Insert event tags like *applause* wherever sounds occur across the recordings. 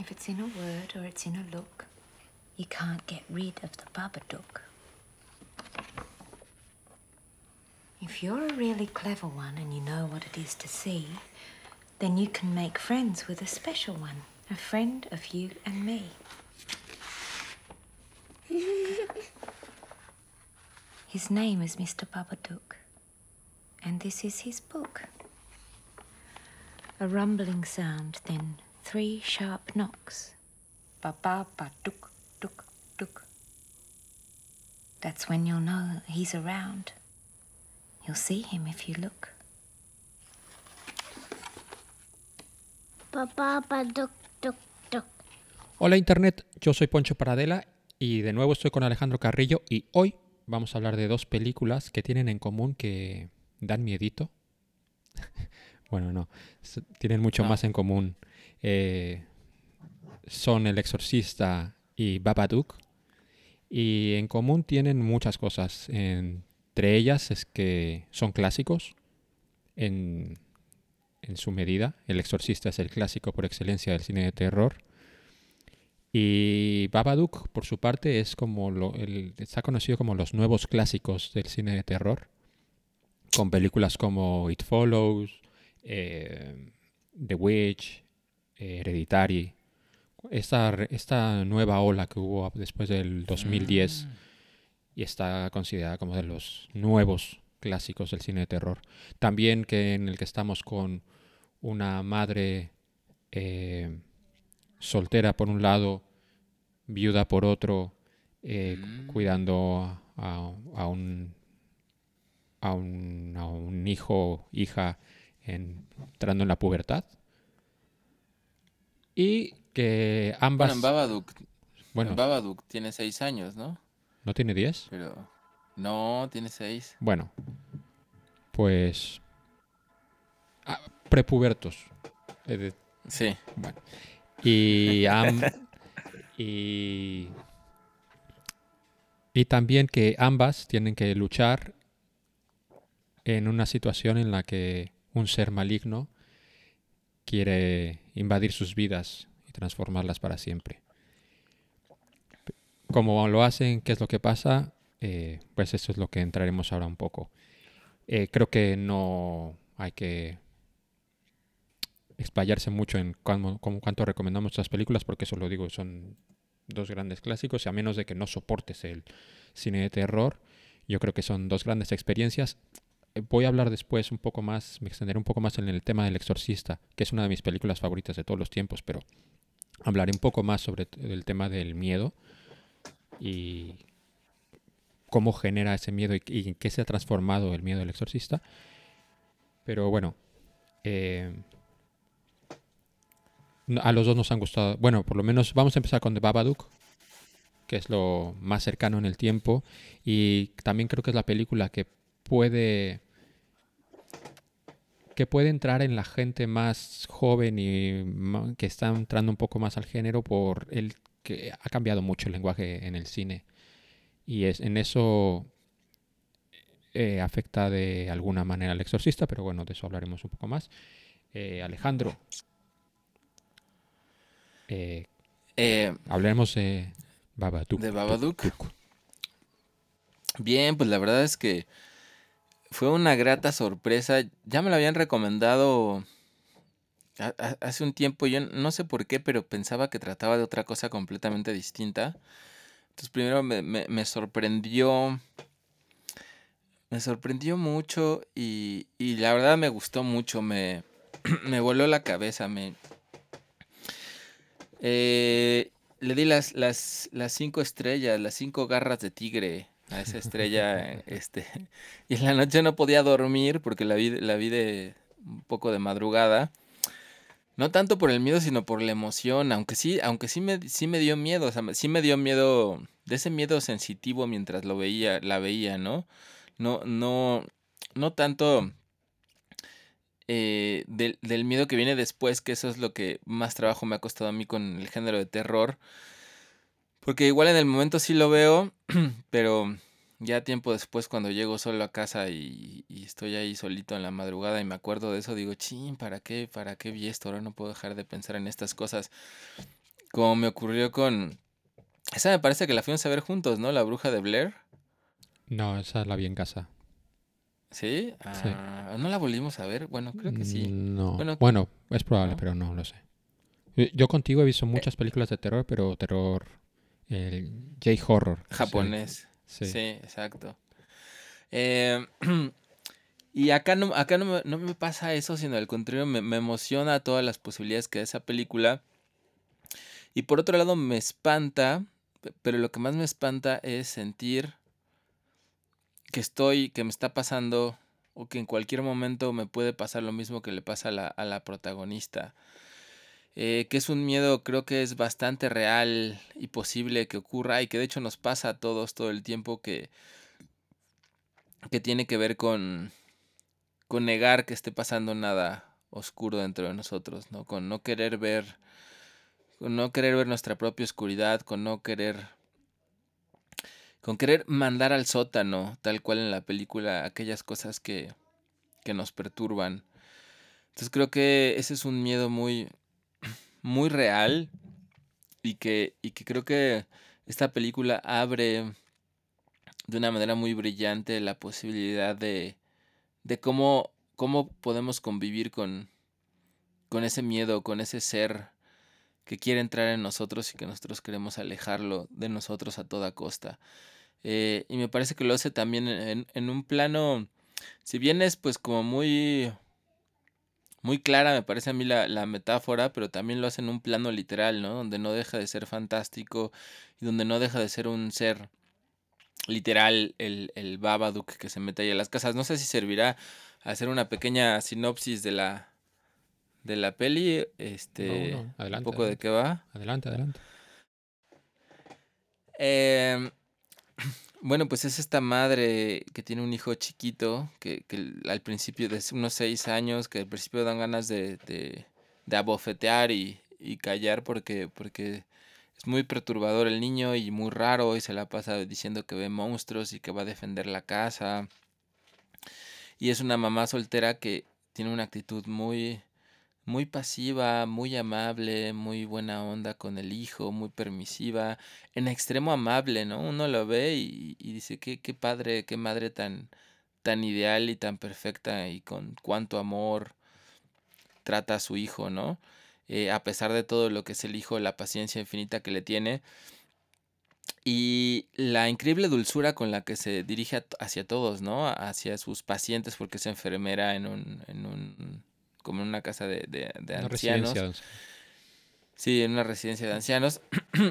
If it's in a word or it's in a look, you can't get rid of the Babadook. If you're a really clever one and you know what it is to see, then you can make friends with a special one, a friend of you and me. *laughs* His name is Mr. Babadook, and this is his book. A rumbling sound, then three sharp knocks. Ba ba ba duk duk duk. That's when you'll know he's around. You'll see him if you look. Papá, pa, duc, duc, duc. Hola Internet, yo soy Poncho Paradela y de nuevo estoy con Alejandro Carrillo y hoy vamos a hablar de dos películas que tienen en común que dan miedito. Bueno, no, tienen mucho más en común. Eh, son El Exorcista y Babadook. Y en común tienen muchas cosas. Entre ellas es que son clásicos en, en su medida. El Exorcista es el clásico por excelencia del cine de terror. Y Babadook, por su parte, es como lo, el- está conocido como los nuevos clásicos del cine de terror, con películas como It Follows, eh, The Witch, eh, Hereditary. Esta, esta nueva ola que hubo después del 2010 y está considerada como de los nuevos clásicos del cine de terror. También que en el que estamos con una madre eh, soltera por un lado, viuda por otro, eh, cu- cuidando a, a un, a, un, a un hijo, hija, en- entrando en la pubertad. Y que ambas... Bueno, en Babadook, bueno, en Babadook tiene seis años, ¿no? ¿no tiene 10? Pero no, tiene seis. Bueno, pues... ah, prepubertos. Eh, Sí. Bueno. Y, am- y, y también que ambas tienen que luchar en una situación en la que un ser maligno quiere invadir sus vidas y transformarlas para siempre. Como lo hacen, ¿qué es lo que pasa? Eh, pues eso es lo que entraremos ahora un poco. Eh, creo que no hay que explayarse mucho en cuánto recomendamos estas películas, porque eso lo digo, son dos grandes clásicos, y a menos de que no soportes el cine de terror, yo creo que son dos grandes experiencias. Eh, Voy a hablar después un poco más, me extenderé un poco más en el tema del exorcista, que es una de mis películas favoritas de todos los tiempos, pero hablaré un poco más sobre el tema del miedo y cómo genera ese miedo y, en qué se ha transformado el miedo del exorcista. Pero bueno, eh, a los dos nos han gustado. Bueno, por lo menos vamos a empezar con The Babadook, que es lo más cercano en el tiempo. Y también creo que es la película que puede. que puede entrar en la gente más joven y que está entrando un poco más al género por el que ha cambiado mucho el lenguaje en el cine. Y es, en eso eh, afecta de alguna manera al exorcista, pero bueno, de eso hablaremos un poco más. Eh, Alejandro, Eh, hablaremos de Babadook. ¿De Babadook? bien, pues la verdad es que fue una grata sorpresa. Ya me lo habían recomendado ha- ha- hace un tiempo. Yo no sé por qué, pero pensaba que trataba de otra cosa completamente distinta. Entonces primero me, me- me sorprendió. Me sorprendió mucho y, y la verdad me gustó mucho. Me, *clears throat* me voló la cabeza. Me, eh, le di las, las, las cinco estrellas, las cinco garras de tigre a esa estrella. *laughs* este, *laughs* y en la noche no podía dormir porque la vi, la vi de un poco de madrugada. No tanto por el miedo, sino por la emoción. Aunque sí, aunque sí me, sí me dio miedo. O sea, sí me dio miedo. De ese miedo sensitivo mientras lo veía, la veía, ¿no? No, no, no tanto eh, del, del miedo que viene después, que eso es lo que más trabajo me ha costado a mí con el género de terror. Porque igual en el momento sí lo veo, *clears throat* pero ya tiempo después cuando llego solo a casa y, y estoy ahí solito en la madrugada y me acuerdo de eso, digo, chin, ¿para qué? ¿Para qué vi esto? Ahora no puedo dejar de pensar en estas cosas. como me ocurrió con... Esa me parece que la fuimos a ver juntos, ¿no? La bruja de Blair. No, esa la vi en casa. ¿Sí? Ah, ¿No la volvimos a ver? Bueno, creo que sí. No. Bueno, Bueno, es probable, ¿no? pero no lo sé. Yo contigo he visto muchas películas de terror, pero terror. El J-horror. Japonés. Sí. Sí, exacto. Eh, *clears throat* y acá no, acá no me, no me pasa eso, sino al contrario, me, me emociona todas las posibilidades que da esa película. Y por otro lado, me espanta, pe- pero lo que más me espanta es sentir que estoy, que me está pasando, o que en cualquier momento me puede pasar lo mismo que le pasa a la, a la protagonista. Eh, que es un miedo creo que es bastante real y posible que ocurra y que de hecho nos pasa a todos todo el tiempo que, que tiene que ver con, con negar que esté pasando nada oscuro dentro de nosotros, ¿no? Con no querer ver, con no querer ver nuestra propia oscuridad, con no querer, con querer mandar al sótano, tal cual en la película, aquellas cosas que, que nos perturban. Entonces creo que ese es un miedo muy, muy real y que, y que creo que esta película abre de una manera muy brillante la posibilidad de, de cómo, cómo podemos convivir con, con ese miedo, con ese ser que quiere entrar en nosotros y que nosotros queremos alejarlo de nosotros a toda costa. Eh, y me parece que lo hace también en, en un plano, si bien es pues como muy muy clara, me parece a mí la, la metáfora, pero también lo hace en un plano literal, ¿no? Donde no deja de ser fantástico y donde no deja de ser un ser literal, el, el Babadook que se mete ahí a las casas. No sé si servirá a hacer una pequeña sinopsis de la, de la peli, este, No, no, un adelante, poco de adelante. qué va. Adelante, adelante. Eh, *clears throat* bueno, pues es esta madre que tiene un hijo chiquito, que, que al principio de unos seis años, que al principio dan ganas de, de, de abofetear y, y callar porque, porque es muy perturbador el niño y muy raro y se la pasa diciendo que ve monstruos y que va a defender la casa. Y es una mamá soltera que tiene una actitud muy, muy pasiva, muy amable, muy buena onda con el hijo, muy permisiva, en extremo amable, ¿no? Uno lo ve y, dice, qué, qué padre, qué madre tan, tan ideal y tan perfecta y con cuánto amor trata a su hijo, ¿no? Eh, a pesar de todo lo que es el hijo, la paciencia infinita que le tiene y la increíble dulzura con la que se dirige hacia todos, ¿no? Hacia sus pacientes, porque es enfermera en un, en un como en una casa de, de- ancianos. residencia. Sí, en una residencia de ancianos. *clears throat*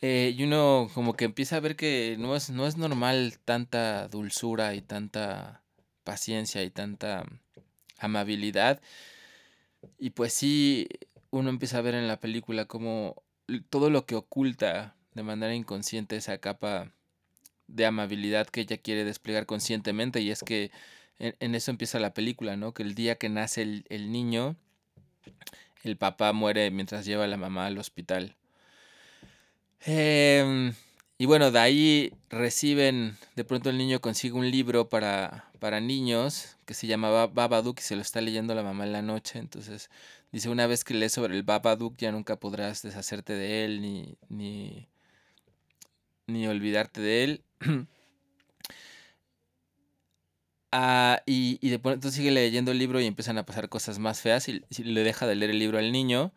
Eh, y uno como que empieza a ver que no es, no es normal tanta dulzura y tanta paciencia y tanta amabilidad. Y pues sí, uno empieza a ver en la película como todo lo que oculta de manera inconsciente esa capa de amabilidad que ella quiere desplegar conscientemente. Y es que en, eso empieza la película, ¿no? Que el día que nace el, el niño, el papá muere mientras lleva a la mamá al hospital. Em, y bueno, de ahí reciben, de pronto el niño consigue un libro para, para niños que se llamaba Babadook y se lo está leyendo la mamá en la noche. Entonces dice, una vez que lees sobre el Babadook ya nunca podrás deshacerte de él ni, ni, ni olvidarte de él. *clears throat* Ah, y, y de pronto sigue leyendo el libro y empiezan a pasar cosas más feas y, le deja de leer el libro al niño,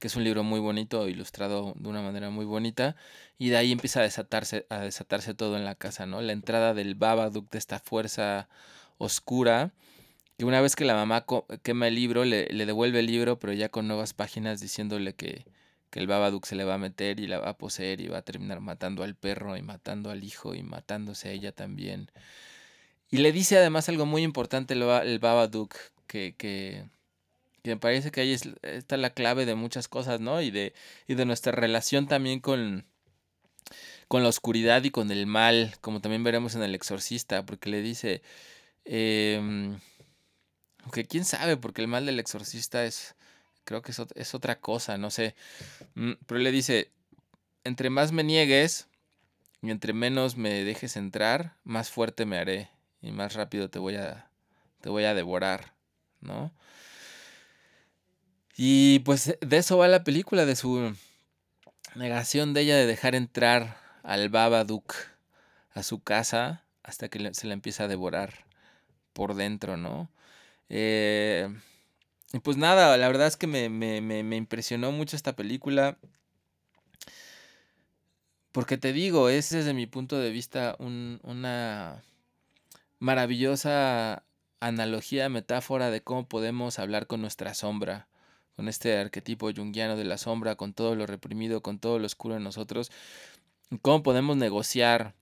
que es un libro muy bonito, ilustrado de una manera muy bonita, y de ahí empieza a desatarse, a desatarse todo en la casa, ¿no? La entrada del Babadook, de esta fuerza oscura, que una vez que la mamá quema el libro, le, le devuelve el libro, pero ya con nuevas páginas diciéndole que, que el Babadook se le va a meter y la va a poseer y va a terminar matando al perro y matando al hijo y matándose a ella también. Y le dice además algo muy importante el, el Babadook, que, que, me parece que ahí es, está la clave de muchas cosas, ¿no? Y de, y de nuestra relación también con, con la oscuridad y con el mal, como también veremos en El Exorcista, porque le dice, em, que quién sabe, porque el mal del exorcista es, creo que es, es otra cosa, no sé. Mm, Pero le dice, entre más me niegues y entre menos me dejes entrar, más fuerte me haré y más rápido te voy a, te voy a devorar, ¿no? Y pues de eso va la película, de su, negación de ella de dejar entrar al Babadook a su casa hasta que se la empieza a devorar por dentro, ¿no? Eh, y pues nada, la verdad es que me, me- me- me impresionó mucho esta película. Porque te digo, es desde mi punto de vista un- una maravillosa analogía, metáfora de cómo podemos hablar con nuestra sombra, con este arquetipo junguiano de la sombra, con todo lo reprimido, con todo lo oscuro en nosotros, cómo podemos negociar.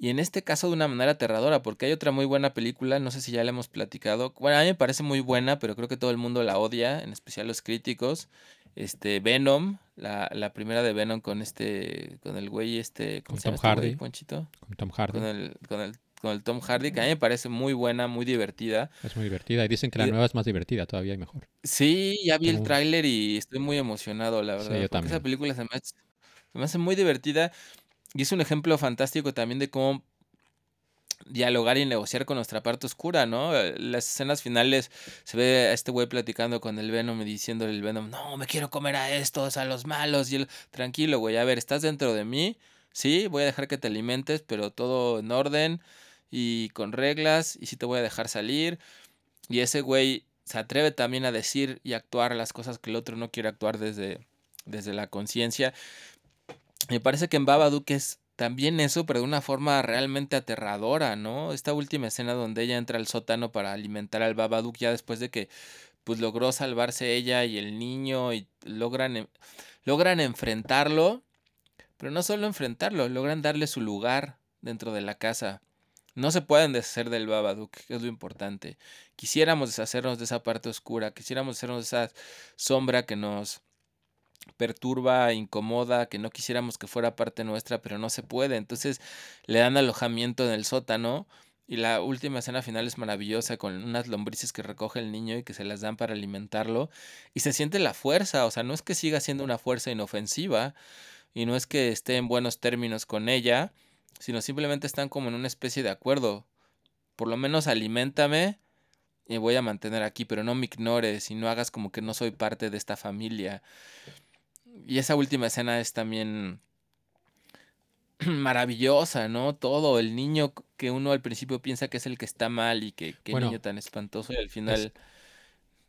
Y en este caso de una manera aterradora, porque hay otra muy buena película, no sé si ya la hemos platicado. Bueno, a mí me parece muy buena, pero creo que todo el mundo la odia, en especial los críticos. Este, Venom, la, la primera de Venom con este, con el güey este, ¿cómo Con se llama Tom este güey, Hardy. Ponchito? Con Tom Hardy. Con el, con el, con el Tom Hardy, que a mí me parece muy buena, muy divertida. Es muy divertida. Y dicen que la Y- nueva es más divertida todavía y mejor. Sí, ya vi el tráiler y estoy muy emocionado, la Sí, verdad. yo porque esa también. película se me, hace, se me hace muy divertida y es un ejemplo fantástico también de cómo dialogar y negociar con nuestra parte oscura, ¿no? Eh, Las escenas finales se ve a este güey platicando con el Venom y diciéndole el Venom, no, me quiero comer a estos, a los malos. Y él, tranquilo, güey, a ver, estás dentro de mí, sí, voy a dejar que te alimentes, pero todo en orden y con reglas y sí te voy a dejar salir. Y ese güey se atreve también a decir y actuar las cosas que el otro no quiere actuar desde, desde la conciencia. Me parece que en Babadook es también eso, pero de una forma realmente aterradora, ¿no? Esta última escena donde ella entra al sótano para alimentar al Babadook ya después de que pues logró salvarse ella y el niño y logran, en- logran enfrentarlo, pero no solo enfrentarlo, logran darle su lugar dentro de la casa. No se pueden deshacer del Babadook, que es lo importante. Quisiéramos deshacernos de esa parte oscura, quisiéramos deshacernos de esa sombra que nos perturba, incomoda, que no quisiéramos que fuera parte nuestra, pero no se puede. Entonces le dan alojamiento en el sótano y la última escena final es maravillosa con unas lombrices que recoge el niño y que se las dan para alimentarlo y se siente la fuerza, o sea, no es que siga siendo una fuerza inofensiva y no es que esté en buenos términos con ella, sino simplemente están como en una especie de acuerdo. Por lo menos aliméntame y voy a mantener aquí, pero no me ignores y no hagas como que no soy parte de esta familia. Y esa última escena es también *clears throat* maravillosa, ¿no? Todo, el niño que uno al principio piensa que es el que está mal y que qué Bueno, niño tan espantoso y al final,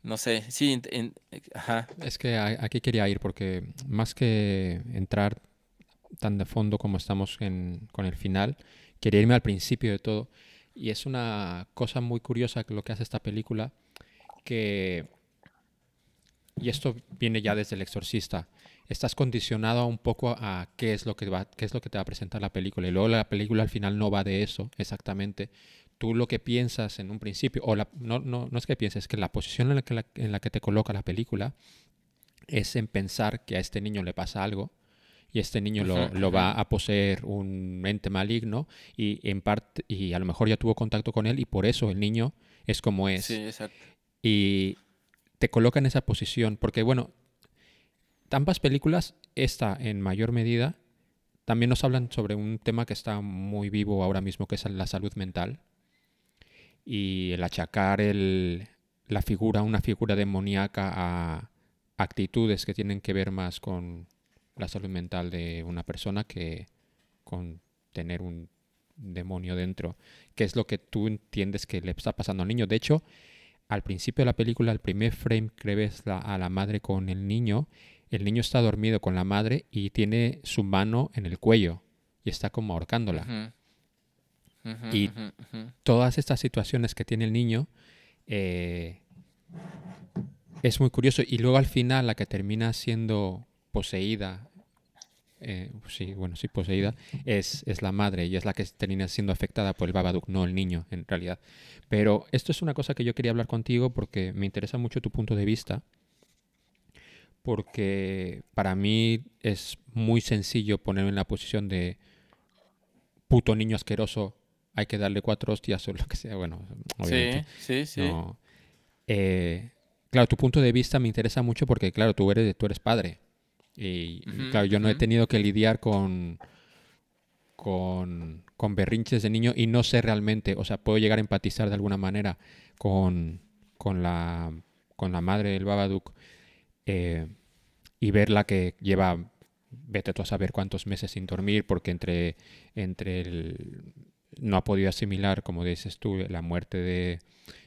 no sé, sí, en- en- ajá, Es que aquí quería ir porque más que entrar tan de fondo como estamos en- con el final, quería irme al principio de todo. Y es una cosa muy curiosa lo que hace esta película, que, y esto viene ya desde El Exorcista, estás condicionado un poco a qué es lo que va, qué es lo que te va a presentar la película. Y luego la película al final no va de eso exactamente. Tú lo que piensas en un principio, o la- no, no, no es que pienses, es que la posición en la que, en la que te coloca la película es en pensar que a este niño le pasa algo y este niño lo, lo va a poseer un ente maligno y en parte y a lo mejor ya tuvo contacto con él y por eso el niño es como es sí, exacto. y te coloca en esa posición porque bueno ambas películas esta en mayor medida también nos hablan sobre un tema que está muy vivo ahora mismo que es la salud mental y el achacar el, la figura una figura demoníaca a actitudes que tienen que ver más con la salud mental de una persona que con tener un demonio dentro, que es lo que tú entiendes que le está pasando al niño. De hecho, al principio de la película, el primer frame que ves la- a la madre con el niño, el niño está dormido con la madre y tiene su mano en el cuello y está como ahorcándola. Y-. Todas estas situaciones que tiene el niño eh, es muy curioso. Y luego al final, la que termina siendo poseída, eh, sí, bueno, sí, poseída, es, es la madre y es la que termina siendo afectada por el Babadook, no el niño, en realidad. Pero esto es una cosa que yo quería hablar contigo porque me interesa mucho tu punto de vista. Porque para mí es muy sencillo ponerme en la posición de puto niño asqueroso, hay que darle cuatro hostias o lo que sea. Bueno, obviamente. Sí, sí, sí. No. Eh, claro, tu punto de vista me interesa mucho porque, claro, tú eres, tú eres padre. Y, claro, yo no he tenido que lidiar con, con, con berrinches de niño y no sé realmente, o sea, puedo llegar a empatizar de alguna manera con, con, la, con la madre del Babadook. eh, y verla que lleva, vete tú a saber cuántos meses sin dormir, porque entre, entre el, no ha podido asimilar, como dices tú, la muerte de,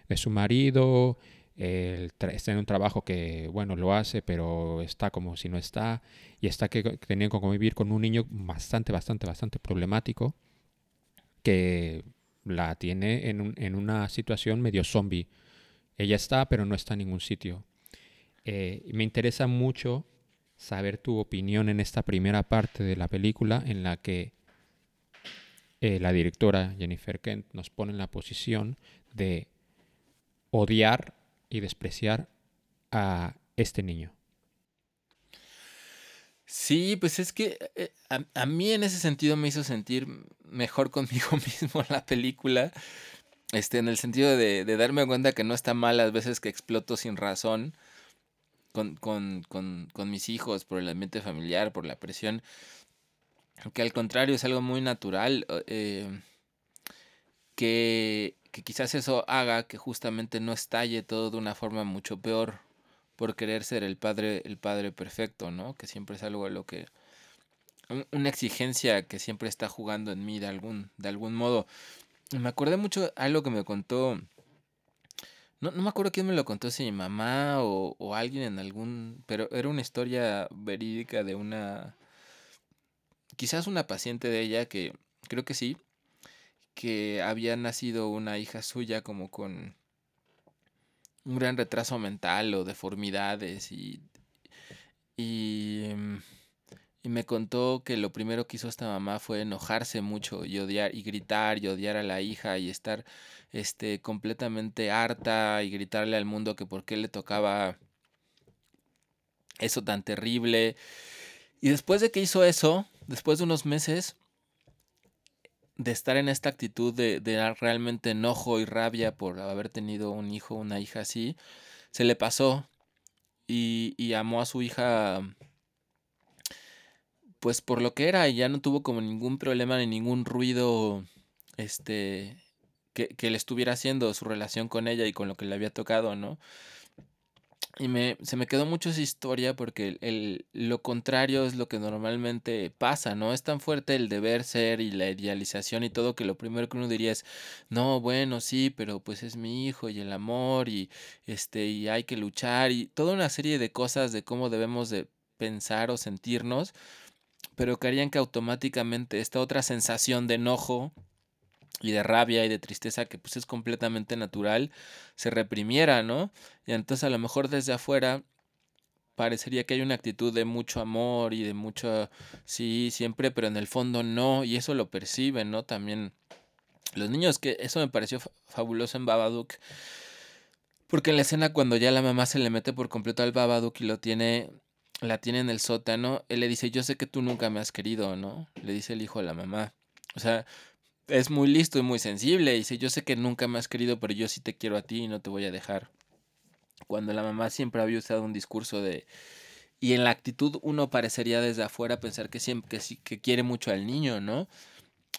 de su marido, está en un trabajo que, bueno, lo hace, pero está como si no está, y está que tenía que convivir con un niño bastante, bastante, bastante problemático, que la tiene en, un, en una situación medio zombie. Ella está, pero no está en ningún sitio. Eh, me interesa mucho saber tu opinión en esta primera parte de la película en la que eh, la directora Jennifer Kent nos pone en la posición de odiar y despreciar a este niño. Sí, pues es que eh, a, mí en ese sentido me hizo sentir mejor conmigo *laughs* mismo la película, este, en el sentido de, de darme cuenta que no está mal las veces que exploto sin razón con, con, con, con mis hijos, por el ambiente familiar, por la presión, que al contrario es algo muy natural, eh, que, que quizás eso haga que justamente no estalle todo de una forma mucho peor por querer ser el padre, el padre perfecto, ¿no? Que siempre es algo a lo que una exigencia que siempre está jugando en mí de algún, de algún modo. Me acordé mucho algo que me contó no, no me acuerdo quién me lo contó, si mi mamá o, o alguien en algún... Pero era una historia verídica de una... Quizás una paciente de ella que, creo que sí, que había nacido una hija suya como con un gran retraso mental o deformidades y, y, y, me contó que lo primero que hizo esta mamá fue enojarse mucho y odiar y gritar y odiar a la hija y estar este, completamente harta y gritarle al mundo que por qué le tocaba eso tan terrible. Y después de que hizo eso, después de unos meses de estar en esta actitud de, de realmente enojo y rabia por haber tenido un hijo, una hija así, se le pasó y, y amó a su hija pues por lo que era y ya no tuvo como ningún problema ni ningún ruido este que, que le estuviera haciendo su relación con ella y con lo que le había tocado, ¿no? Y me, se me quedó mucho esa historia porque el, lo contrario es lo que normalmente pasa, ¿no? Es tan fuerte el deber ser y la idealización y todo que lo primero que uno diría es, no, bueno, sí, pero pues es mi hijo y el amor y este y hay que luchar y toda una serie de cosas de cómo debemos de pensar o sentirnos, pero que harían que automáticamente esta otra sensación de enojo y de rabia y de tristeza que pues es completamente natural, se reprimiera, ¿no? Y entonces a lo mejor desde afuera parecería que hay una actitud de mucho amor y de mucho, sí, siempre, pero en el fondo no, y eso lo perciben, ¿no? También los niños, que eso me pareció fabuloso en Babadook, porque en la escena cuando ya la mamá se le mete por completo al Babadook y lo tiene, la tiene en el sótano, él le dice, yo sé que tú nunca me has querido, ¿no? Le dice el hijo a la mamá. O sea, es muy listo y muy sensible. Y dice, yo sé que nunca me has querido, pero yo sí te quiero a ti y no te voy a dejar. Cuando la mamá siempre había usado un discurso de... Y en la actitud uno parecería desde afuera pensar que siempre que, sí, que quiere mucho al niño, ¿no?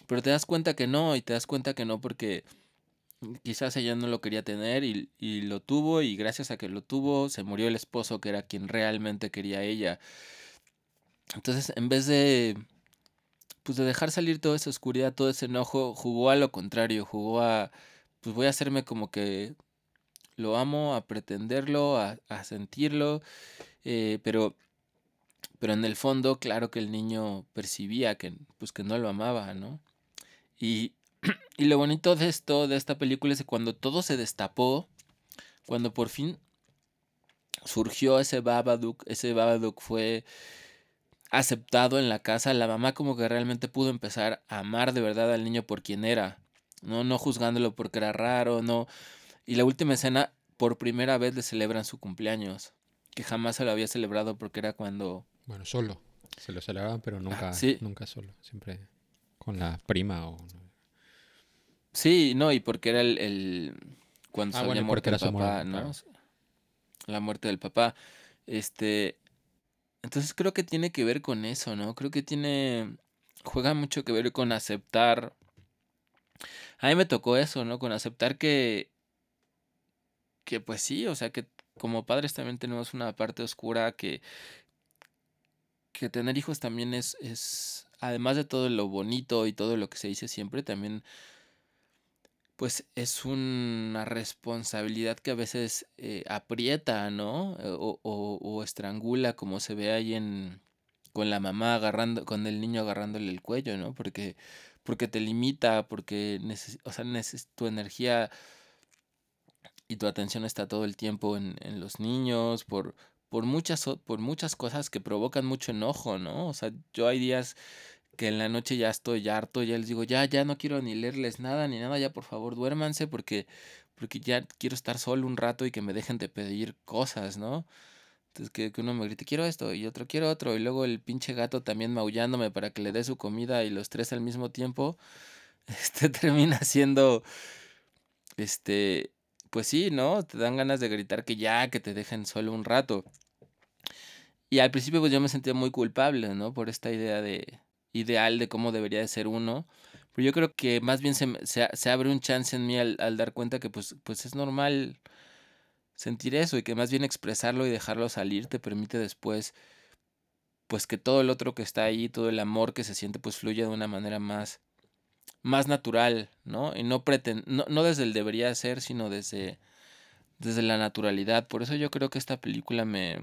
Pero te das cuenta que no, y te das cuenta que no porque quizás ella no lo quería tener y, y lo tuvo y gracias a que lo tuvo se murió el esposo que era quien realmente quería ella. Entonces, en vez de pues de dejar salir toda esa oscuridad, todo ese enojo, jugó a lo contrario, jugó a, pues voy a hacerme como que lo amo, a pretenderlo, a, a sentirlo, eh, pero, pero en el fondo, claro que el niño percibía que, pues que no lo amaba, ¿no? Y, *clears throat* y lo bonito de esto, de esta película, es que cuando todo se destapó, cuando por fin surgió ese Babadook, ese Babadook fue aceptado en la casa, la mamá como que realmente pudo empezar a amar de verdad al niño por quien era, no, no juzgándolo porque era raro, no. Y la última escena, por primera vez le celebran su cumpleaños, que jamás se lo había celebrado porque era cuando... Bueno, solo. Se lo celebraban, pero nunca, sí. nunca solo, siempre con la prima o... Sí, no, y porque era el... el cuando ah, se bueno, había muerto el papá, muerte, ¿no? Claro. La muerte del papá. Este, entonces creo que tiene que ver con eso, ¿no? Creo que tiene, juega mucho que ver con aceptar. A mí me tocó eso, ¿no? Con aceptar que, que pues sí, o sea, que como padres también tenemos una parte oscura que, que tener hijos también es, es, además de todo lo bonito y todo lo que se dice siempre, también pues es una responsabilidad que a veces eh, aprieta, ¿no? O, o, o, estrangula, como se ve ahí en con la mamá agarrando, con el niño agarrándole el cuello, ¿no? Porque, porque te limita, porque o sea, tu energía y tu atención está todo el tiempo en, en los niños, por, por muchas, por muchas cosas que provocan mucho enojo, ¿no? O sea, yo hay días que en la noche ya estoy harto, ya les digo, ya, ya no quiero ni leerles nada ni nada, ya por favor duérmanse porque, porque ya quiero estar solo un rato y que me dejen de pedir cosas, ¿no? Entonces que, que uno me grite, quiero esto y otro quiero otro y luego el pinche gato también maullándome para que le dé su comida y los tres al mismo tiempo, *laughs* este termina siendo, este, pues sí, ¿no? Te dan ganas de gritar que ya, que te dejen solo un rato. Y al principio pues yo me sentía muy culpable, ¿no? Por esta idea de ideal de cómo debería de ser uno. Pero yo creo que más bien se, abre un chance en mí al, dar cuenta que pues, pues es normal sentir eso y que más bien expresarlo y dejarlo salir te permite después pues que todo el otro que está ahí, todo el amor que se siente pues fluya de una manera más más natural, ¿no? Y no preten no, no desde el debería ser, sino desde desde la naturalidad. Por eso yo creo que esta película me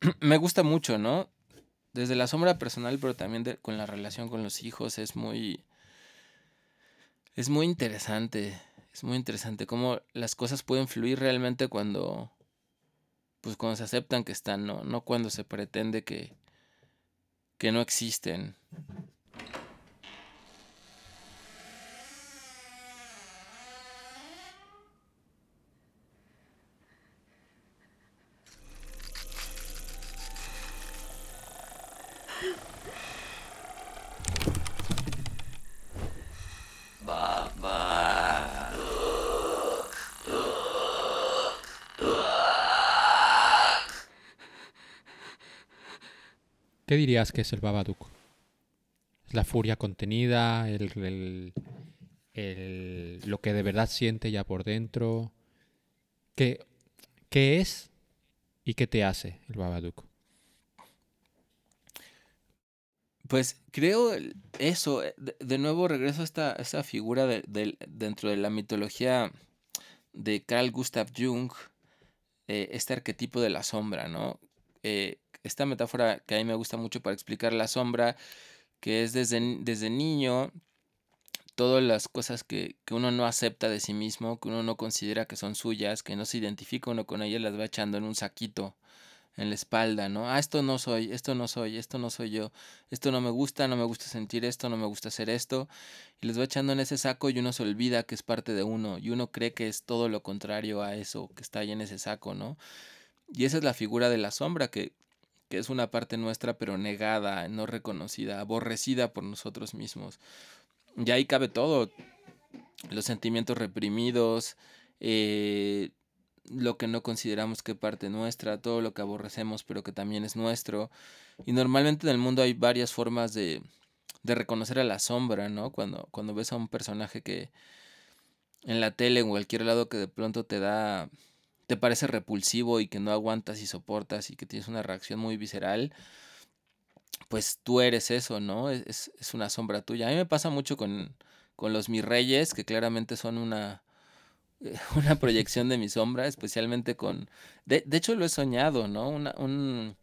*clears throat* me gusta mucho, ¿no? Desde la sombra personal, pero también con la relación con los hijos es muy... Es muy interesante, es muy interesante cómo las cosas pueden fluir realmente cuando... Pues cuando se aceptan que están, no, no cuando se pretende que, que no existen. ¿Qué dirías que es el Babadook? ¿Es la furia contenida? El, ¿Lo que de verdad siente ya por dentro? ¿Qué, qué es y qué te hace el Babadook? Pues creo eso, eh, de, nuevo regreso a esta, esta figura dentro de la mitología de Carl Gustav Jung, eh, este arquetipo de la sombra, ¿no? Eh, esta metáfora que a mí me gusta mucho para explicar la sombra, que es desde, desde niño, todas las cosas que, que, uno no acepta de sí mismo, que uno no considera que son suyas, que no se identifica uno con ellas, las va echando en un saquito en la espalda, ¿no? Ah, esto no soy, esto no soy, esto no soy yo, esto no me gusta, no me gusta sentir esto, no me gusta hacer esto, y les va echando en ese saco y uno se olvida que es parte de uno, y uno cree que es todo lo contrario a eso que está ahí en ese saco, ¿no? Y esa es la figura de la sombra, que que es una parte nuestra pero negada, no reconocida, aborrecida por nosotros mismos. Y ahí cabe todo, los sentimientos reprimidos, eh, lo que no consideramos que parte nuestra, todo lo que aborrecemos pero que también es nuestro. Y normalmente en el mundo hay varias formas de, de reconocer a la sombra, ¿no? Cuando, cuando ves a un personaje que en la tele o en cualquier lado que de pronto te da te parece repulsivo y que no aguantas y soportas y que tienes una reacción muy visceral, pues tú eres eso, ¿no? Es, una sombra tuya. A mí me pasa mucho con, con los mis reyes, que claramente son una, *laughs* una proyección de mi sombra, especialmente con... De, hecho lo he soñado, ¿no? un,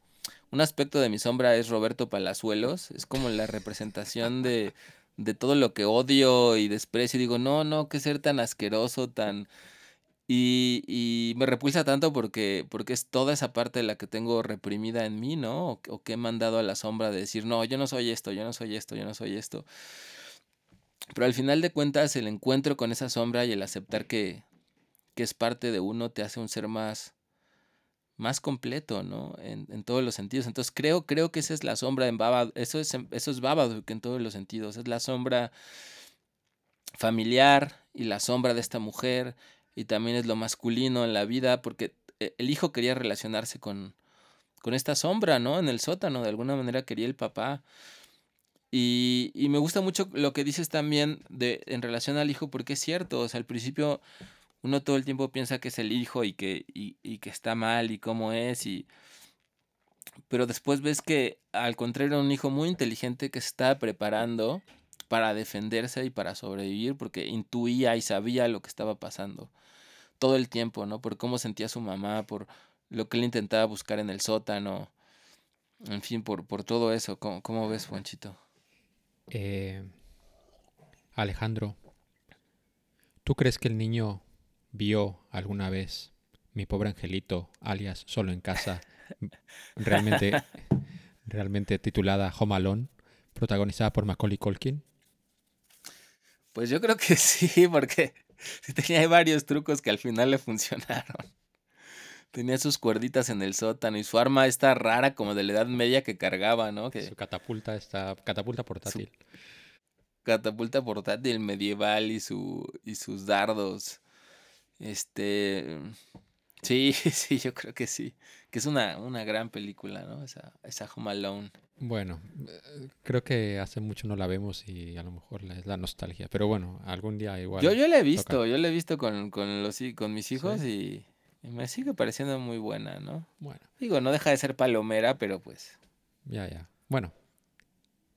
un aspecto de mi sombra es Roberto Palazuelos, es como la representación de, de todo lo que odio y desprecio. Digo, no, no, qué ser tan asqueroso, tan y, y, me repulsa tanto porque, porque es toda esa parte de la que tengo reprimida en mí, ¿no? O, que he mandado a la sombra de decir, no, yo no soy esto, yo no soy esto, yo no soy esto. Pero al final de cuentas, el encuentro con esa sombra y el aceptar que, que es parte de uno te hace un ser más, más completo, ¿no? En, en todos los sentidos. Entonces creo, creo que esa es la sombra en Baba, eso es, eso es Babadook en todos los sentidos. Es la sombra familiar y la sombra de esta mujer y también es lo masculino en la vida, porque eh, el hijo quería relacionarse con, con esta sombra, ¿no? En el sótano, de alguna manera quería el papá. Y, y, me gusta mucho lo que dices también de, en relación al hijo, porque es cierto, o sea, al principio uno todo el tiempo piensa que es el hijo y que, y, y que está mal y cómo es, y, pero después ves que al contrario era un hijo muy inteligente que se estaba preparando para defenderse y para sobrevivir porque intuía y sabía lo que estaba pasando todo el tiempo, ¿no? Por cómo sentía su mamá, por lo que él intentaba buscar en el sótano, en fin, por, por todo eso. ¿Cómo, cómo ves, Juanchito? Eh, Alejandro, ¿tú crees que el niño vio alguna vez mi pobre angelito, alias Solo en casa, realmente, *laughs* realmente titulada Home Alone, protagonizada por Macaulay Culkin? Pues yo creo que *laughs* sí, porque *laughs* tenía varios trucos que al final le *laughs* funcionaron. Tenía sus cuerditas en el sótano y su arma esta rara como de la edad media que cargaba, ¿no? Que Su catapulta está catapulta portátil. catapulta portátil medieval y su y sus dardos. Este sí, *laughs* sí, yo creo que sí. Que es una, una gran película, ¿no? Esa, esa Home Alone. Bueno, eh, creo que hace mucho no la vemos y a lo mejor es la nostalgia. Pero bueno, algún día igual. Yo, yo la he toca. visto, yo la he visto con, con los con mis hijos y, y me sigue pareciendo muy buena, ¿no? Bueno, Digo, no deja de ser palomera, pero pues. ya, ya. Bueno,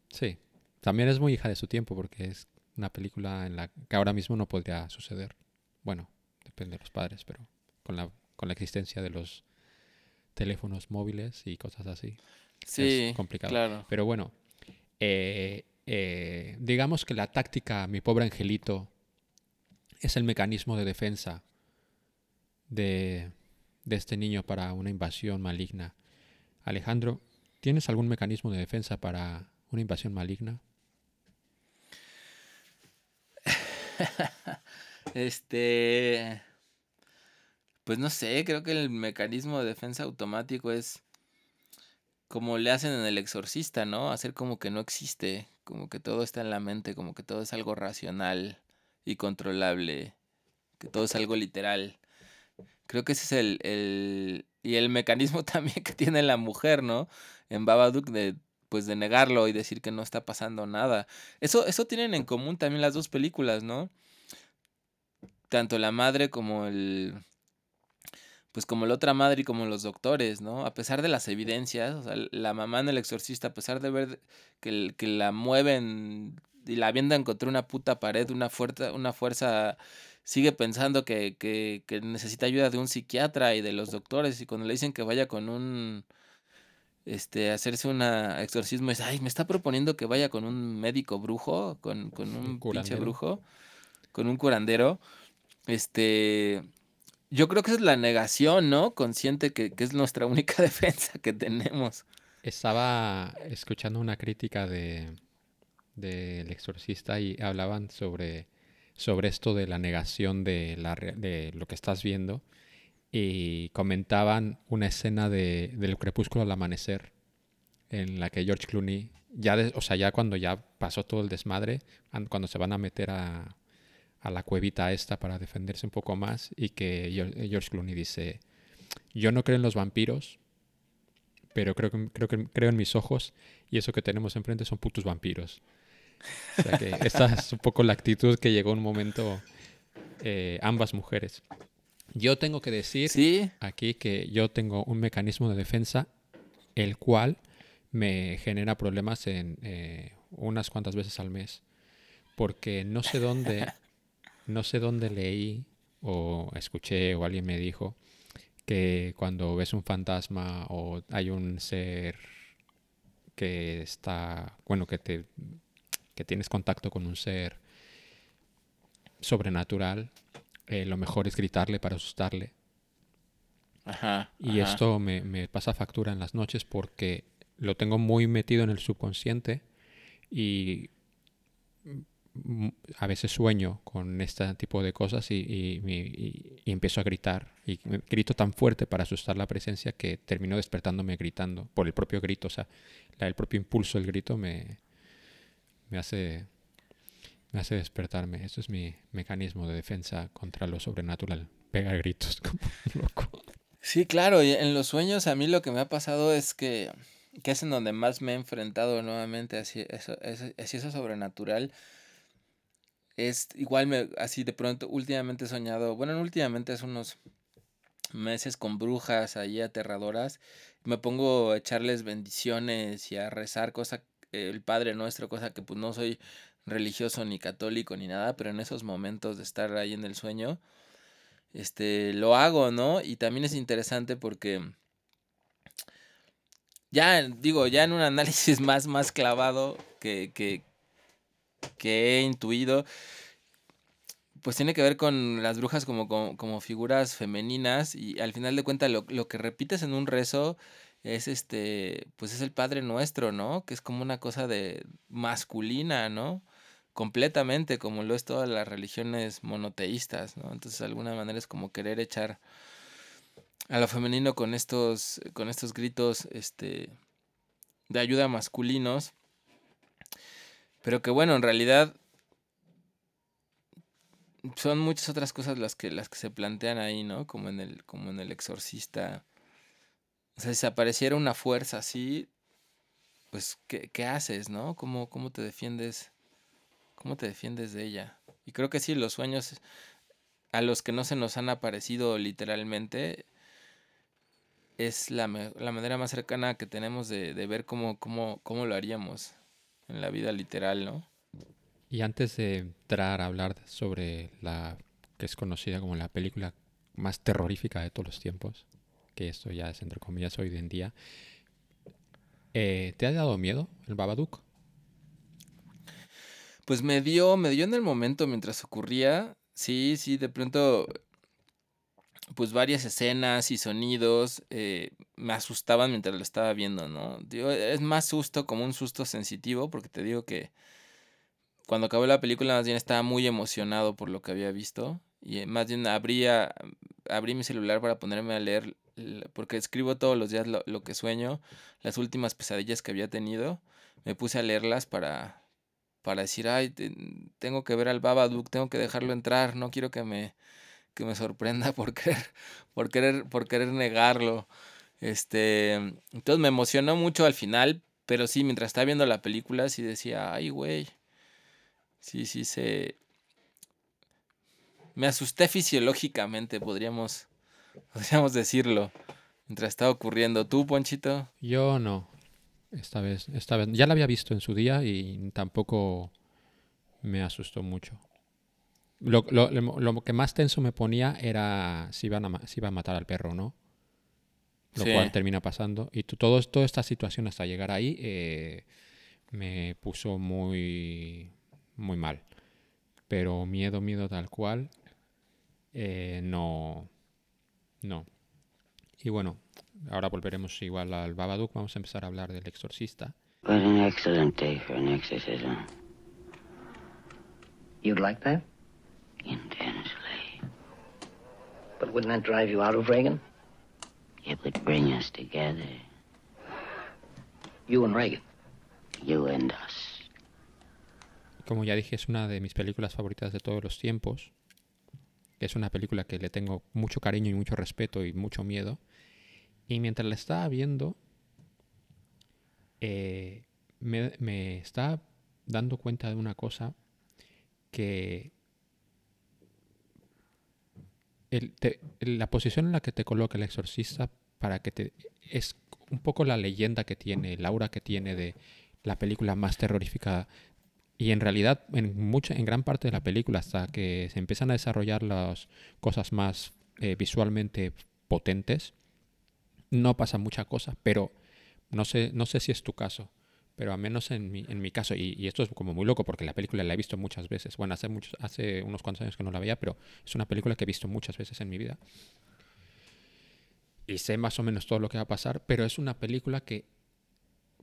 sí. También es muy hija de su tiempo porque es una película en la que ahora mismo no podría suceder. Bueno, depende de los padres, pero con la, con la existencia de los teléfonos móviles y cosas así. Sí, complicado. claro. Pero bueno, eh, eh, digamos que la táctica, mi pobre angelito, es el mecanismo de defensa de, de este niño para una invasión maligna. Alejandro, ¿tienes algún mecanismo de defensa para una invasión maligna? *laughs* Este. Pues no sé, creo que el mecanismo de defensa automático es como le hacen en el exorcista, ¿no? Hacer como que no existe, como que todo está en la mente, como que todo es algo racional y controlable, que todo es algo literal. Creo que ese es el, el y el mecanismo *laughs* también que tiene la mujer, ¿no? En Babadook de pues de negarlo y decir que no está pasando nada. Eso eso tienen en común también las dos películas, ¿no? Tanto la madre como el pues como la otra madre y como los doctores, ¿no? A pesar de las evidencias, o sea, la mamá en el exorcista, a pesar de ver que, que la mueven y la avientan contra una puta pared, una fuerza, una fuerza sigue pensando que, que, que necesita ayuda de un psiquiatra y de los doctores, y cuando le dicen que vaya con un este, hacerse una exorcismo, es, ay, me está proponiendo que vaya con un médico brujo, con, con un pinche curandero. brujo, con un curandero. Este, yo creo que es la negación, ¿no? Consciente que, que es nuestra *laughs* única defensa que tenemos. Estaba escuchando una crítica de del exorcista y hablaban sobre, sobre esto de la negación de, la, de lo que estás viendo y comentaban una escena de, del crepúsculo al amanecer en la que George Clooney, ya de- o sea, ya cuando ya pasó todo el desmadre, an- cuando se van a meter a, a la cuevita esta para defenderse un poco más y que Geor- George Clooney dice, yo no creo en los vampiros, pero creo que, creo que creo en mis ojos y eso que tenemos enfrente son putos vampiros. O sea que *laughs* esta es un poco la actitud que llegó un momento eh, ambas mujeres. Yo tengo que decir Sí, aquí que yo tengo un mecanismo de defensa el cual me genera problemas en eh, unas cuantas veces al mes porque no sé dónde *laughs* no sé dónde leí o escuché o alguien me dijo que cuando ves un fantasma o hay un ser que está bueno que te que tienes contacto con un ser sobrenatural eh, lo mejor es gritarle para asustarle ajá. y ajá. esto me, me pasa factura en las noches porque lo tengo muy metido en el subconsciente y a veces sueño con este tipo de cosas y, y- empiezo a gritar. Y grito tan fuerte para asustar la presencia que termino despertándome gritando por el propio grito. O sea, el propio impulso del grito me, me hace me hace despertarme. Eso es mi mecanismo de defensa contra lo sobrenatural. Pegar gritos *laughs* como un loco. Sí, claro, y en los sueños a mí lo que me ha pasado es que, que es en donde más me he enfrentado nuevamente así eso, así eso sobrenatural. Es igual me así de pronto últimamente he soñado, bueno, no últimamente hace unos meses con brujas ahí aterradoras. Me pongo a echarles bendiciones y a rezar, cosa, el Padre Nuestro, cosa que pues no soy religioso ni católico ni nada, pero en esos momentos de estar ahí en el sueño, este, lo hago, ¿no? Y también es interesante porque ya, digo, ya en un análisis *laughs* más, más clavado que, que, que he intuido, pues tiene que ver con las brujas como, como, figuras femeninas y al final de cuentas lo, que repites en un rezo es este, pues es el Padre Nuestro, ¿no? Que es como una cosa de masculina, ¿no? Completamente, como lo es todas las religiones monoteístas, ¿no? Entonces de alguna manera es como querer echar a lo femenino con estos, con estos gritos, este, de ayuda masculinos. Pero que bueno, en realidad son muchas otras cosas las que, las que se plantean ahí, ¿no? Como en el, como en el exorcista. O sea, si apareciera una fuerza así, pues, ¿qué, qué haces, no? ¿Cómo, ¿Cómo te defiendes? ¿Cómo te defiendes de ella? Y creo que sí, los sueños a los que no se nos han aparecido literalmente es la, la manera más cercana que tenemos de, de ver cómo, cómo, cómo lo haríamos en la vida literal, ¿no? Y antes de entrar a hablar sobre la que es conocida como la película más terrorífica de todos los tiempos, que esto ya es entre comillas hoy en día, eh, ¿te ha dado miedo el Babadook? Pues me dio, me dio en el momento mientras ocurría. Sí, sí, de pronto, pues varias escenas y sonidos eh, me asustaban mientras lo estaba viendo, ¿no? es más susto como un susto sensitivo, porque te digo que cuando acabó la película más bien estaba muy emocionado por lo que había visto y eh, más bien abría, abrí mi celular para ponerme a leer, porque escribo todos los días lo, que sueño, las últimas pesadillas que había tenido, me puse a leerlas para, para decir, ay, tengo que ver al Babadook, tengo que dejarlo entrar, no quiero que me, que me sorprenda *laughs* por querer, por querer, por querer negarlo. Este, entonces me emocionó mucho al final, pero sí, mientras estaba viendo la película, sí decía, ay, güey, Sí, sí, se... Me asusté fisiológicamente, podríamos, *laughs* podríamos decirlo, mientras estaba ocurriendo. ¿Tú, Ponchito? Yo no. Esta vez, esta vez. Ya la había visto en su día y tampoco me asustó mucho. Lo, lo, lo que más tenso me ponía era si iban a, si iba a matar al perro, ¿no? Lo cual termina pasando. Y todo, toda esta situación hasta llegar ahí eh, me puso muy muy mal. Pero miedo, miedo tal cual, eh, no, no. Y bueno, ahora volveremos igual al Babadook. Vamos a empezar a hablar del exorcista. What an excellent day for an exorcism. You'd like that? Intensely. But wouldn't that drive you out of Reagan? It would bring us together. You and Reagan? You and us como ya dije, es una de mis películas favoritas de todos los tiempos. Es una película que le tengo mucho cariño y mucho respeto y mucho miedo. Y mientras la estaba viendo, eh, me, me estaba dando cuenta de una cosa que la posición en la que te coloca el exorcista para que te es un poco la leyenda que tiene, el aura que tiene de la película más terrorífica. Y en realidad, en, mucha, en gran parte de la película, hasta que se empiezan a desarrollar las cosas más eh, visualmente potentes, no pasa mucha cosa, pero no sé, no sé si es tu caso, pero al menos en mi, en mi caso, y, esto es como muy loco porque la película la he visto muchas veces, bueno, hace, muchos, hace unos cuantos años que no la veía, pero es una película que he visto muchas veces en mi vida. Y sé más o menos todo lo que va a pasar, pero es una película que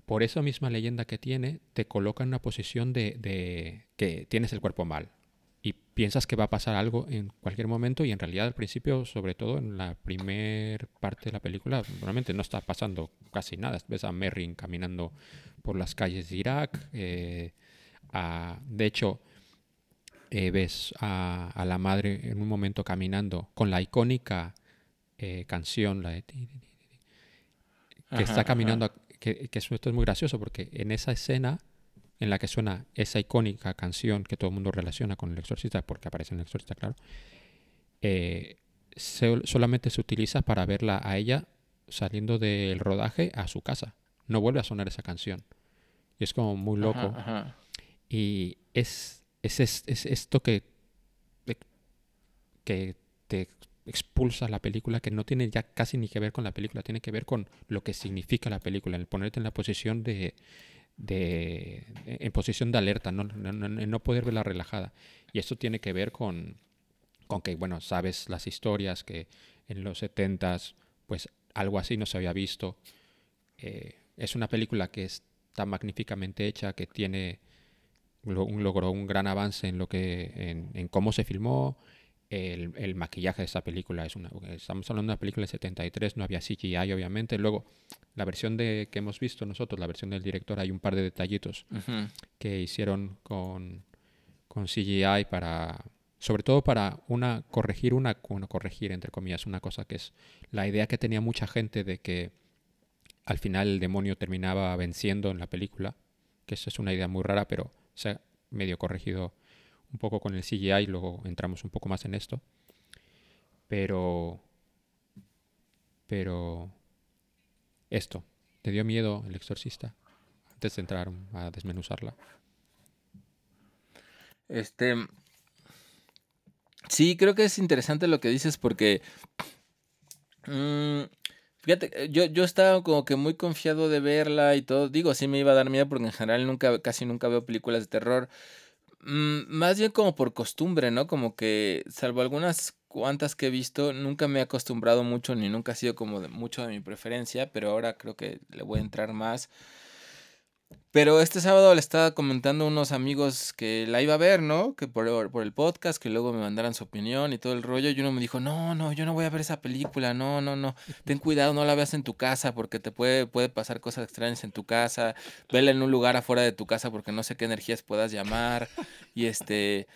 por esa misma leyenda que tiene, te coloca en una posición de, que tienes el cuerpo mal piensas que va a pasar algo en cualquier momento y en realidad al principio, sobre todo en la primera parte de la película, realmente no está pasando casi nada. Ves a Merrin caminando por las calles de Irak. Eh, de hecho, eh, ves a, la madre en un momento caminando con la icónica eh, canción, la de... que está caminando que, esto es muy gracioso porque en esa escena en la que suena esa icónica canción que todo el mundo relaciona con el exorcista, porque aparece en el exorcista, claro, eh, se- solamente se utiliza para verla a ella saliendo del rodaje a su casa. No vuelve a sonar esa canción. Y es como muy loco. Ajá, ajá. Y es, es, es- es esto que, que te expulsa la película, que no tiene ya casi ni que ver con la película, tiene que ver con lo que significa la película, el ponerte en la posición de, de en posición de alerta, no, no, no- poder verla relajada. Y esto tiene que ver con, con que, bueno, sabes las historias, que en los 70s, pues algo así no se había visto. Eh, es una película que está magníficamente hecha, que tiene logró un gran avance en lo que en, en cómo se filmó el, el maquillaje de esta película es una estamos hablando de una película de 73 no había CGI obviamente. Luego la versión de que hemos visto nosotros la versión del director hay un par de detallitos que hicieron con, con CGI para, sobre todo para una, corregir una, bueno, corregir entre comillas, una cosa que es la idea que tenía mucha gente de que al final el demonio terminaba venciendo en la película, que eso es una idea muy rara, pero se ha medio corregido un poco con el CGI luego entramos un poco más en esto. Pero, pero, esto, ¿te dio miedo el exorcista? Antes de entrar a desmenuzarla. Este. Sí, creo que es interesante lo que dices porque. mm, fíjate, yo, yo estaba como que muy confiado de verla y todo. Digo, sí me iba a dar miedo porque en general nunca, casi nunca veo películas de terror. Mm, más bien como por costumbre, ¿no? Como que, salvo algunas cuantas que he visto, nunca me he acostumbrado mucho ni nunca ha sido como de, mucho de mi preferencia, pero ahora creo que le voy a entrar más. Pero este sábado le estaba comentando a unos amigos que la iba a ver, ¿no? Que por, por el podcast, que luego me mandaran su opinión y todo el rollo. Y uno me dijo, no, no, yo no voy a ver esa película, no, no, no. Ten cuidado, no la veas en tu casa porque te puede, puede pasar cosas extrañas en tu casa. Vela en un lugar afuera de tu casa porque no sé qué energías puedas llamar. Y este...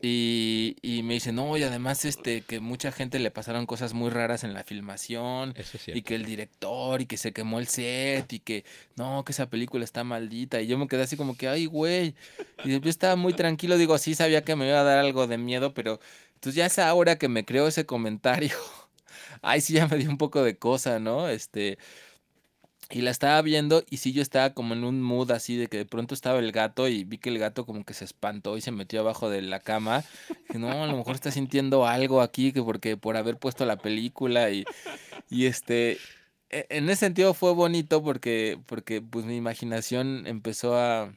Y, y me dice, no, y además este, que mucha gente le pasaron cosas muy raras en la filmación. Eso es Y que el director, y que se quemó el set, y que no, que esa película está maldita. Y yo me quedé así como que, ay, güey. Y yo estaba muy tranquilo, digo, sí sabía que me iba a dar algo de miedo, pero entonces ya esa hora que me creó ese comentario, *laughs* ay, sí, ya me dio un poco de cosa, ¿no? Este. Y la estaba viendo y sí yo estaba como en un mood así de que de pronto estaba el gato y vi que el gato como que se espantó y se metió abajo de la cama. Dije, no, a lo mejor está sintiendo algo aquí que porque por haber puesto la película y, y este e- en ese sentido fue bonito porque porque pues mi imaginación empezó a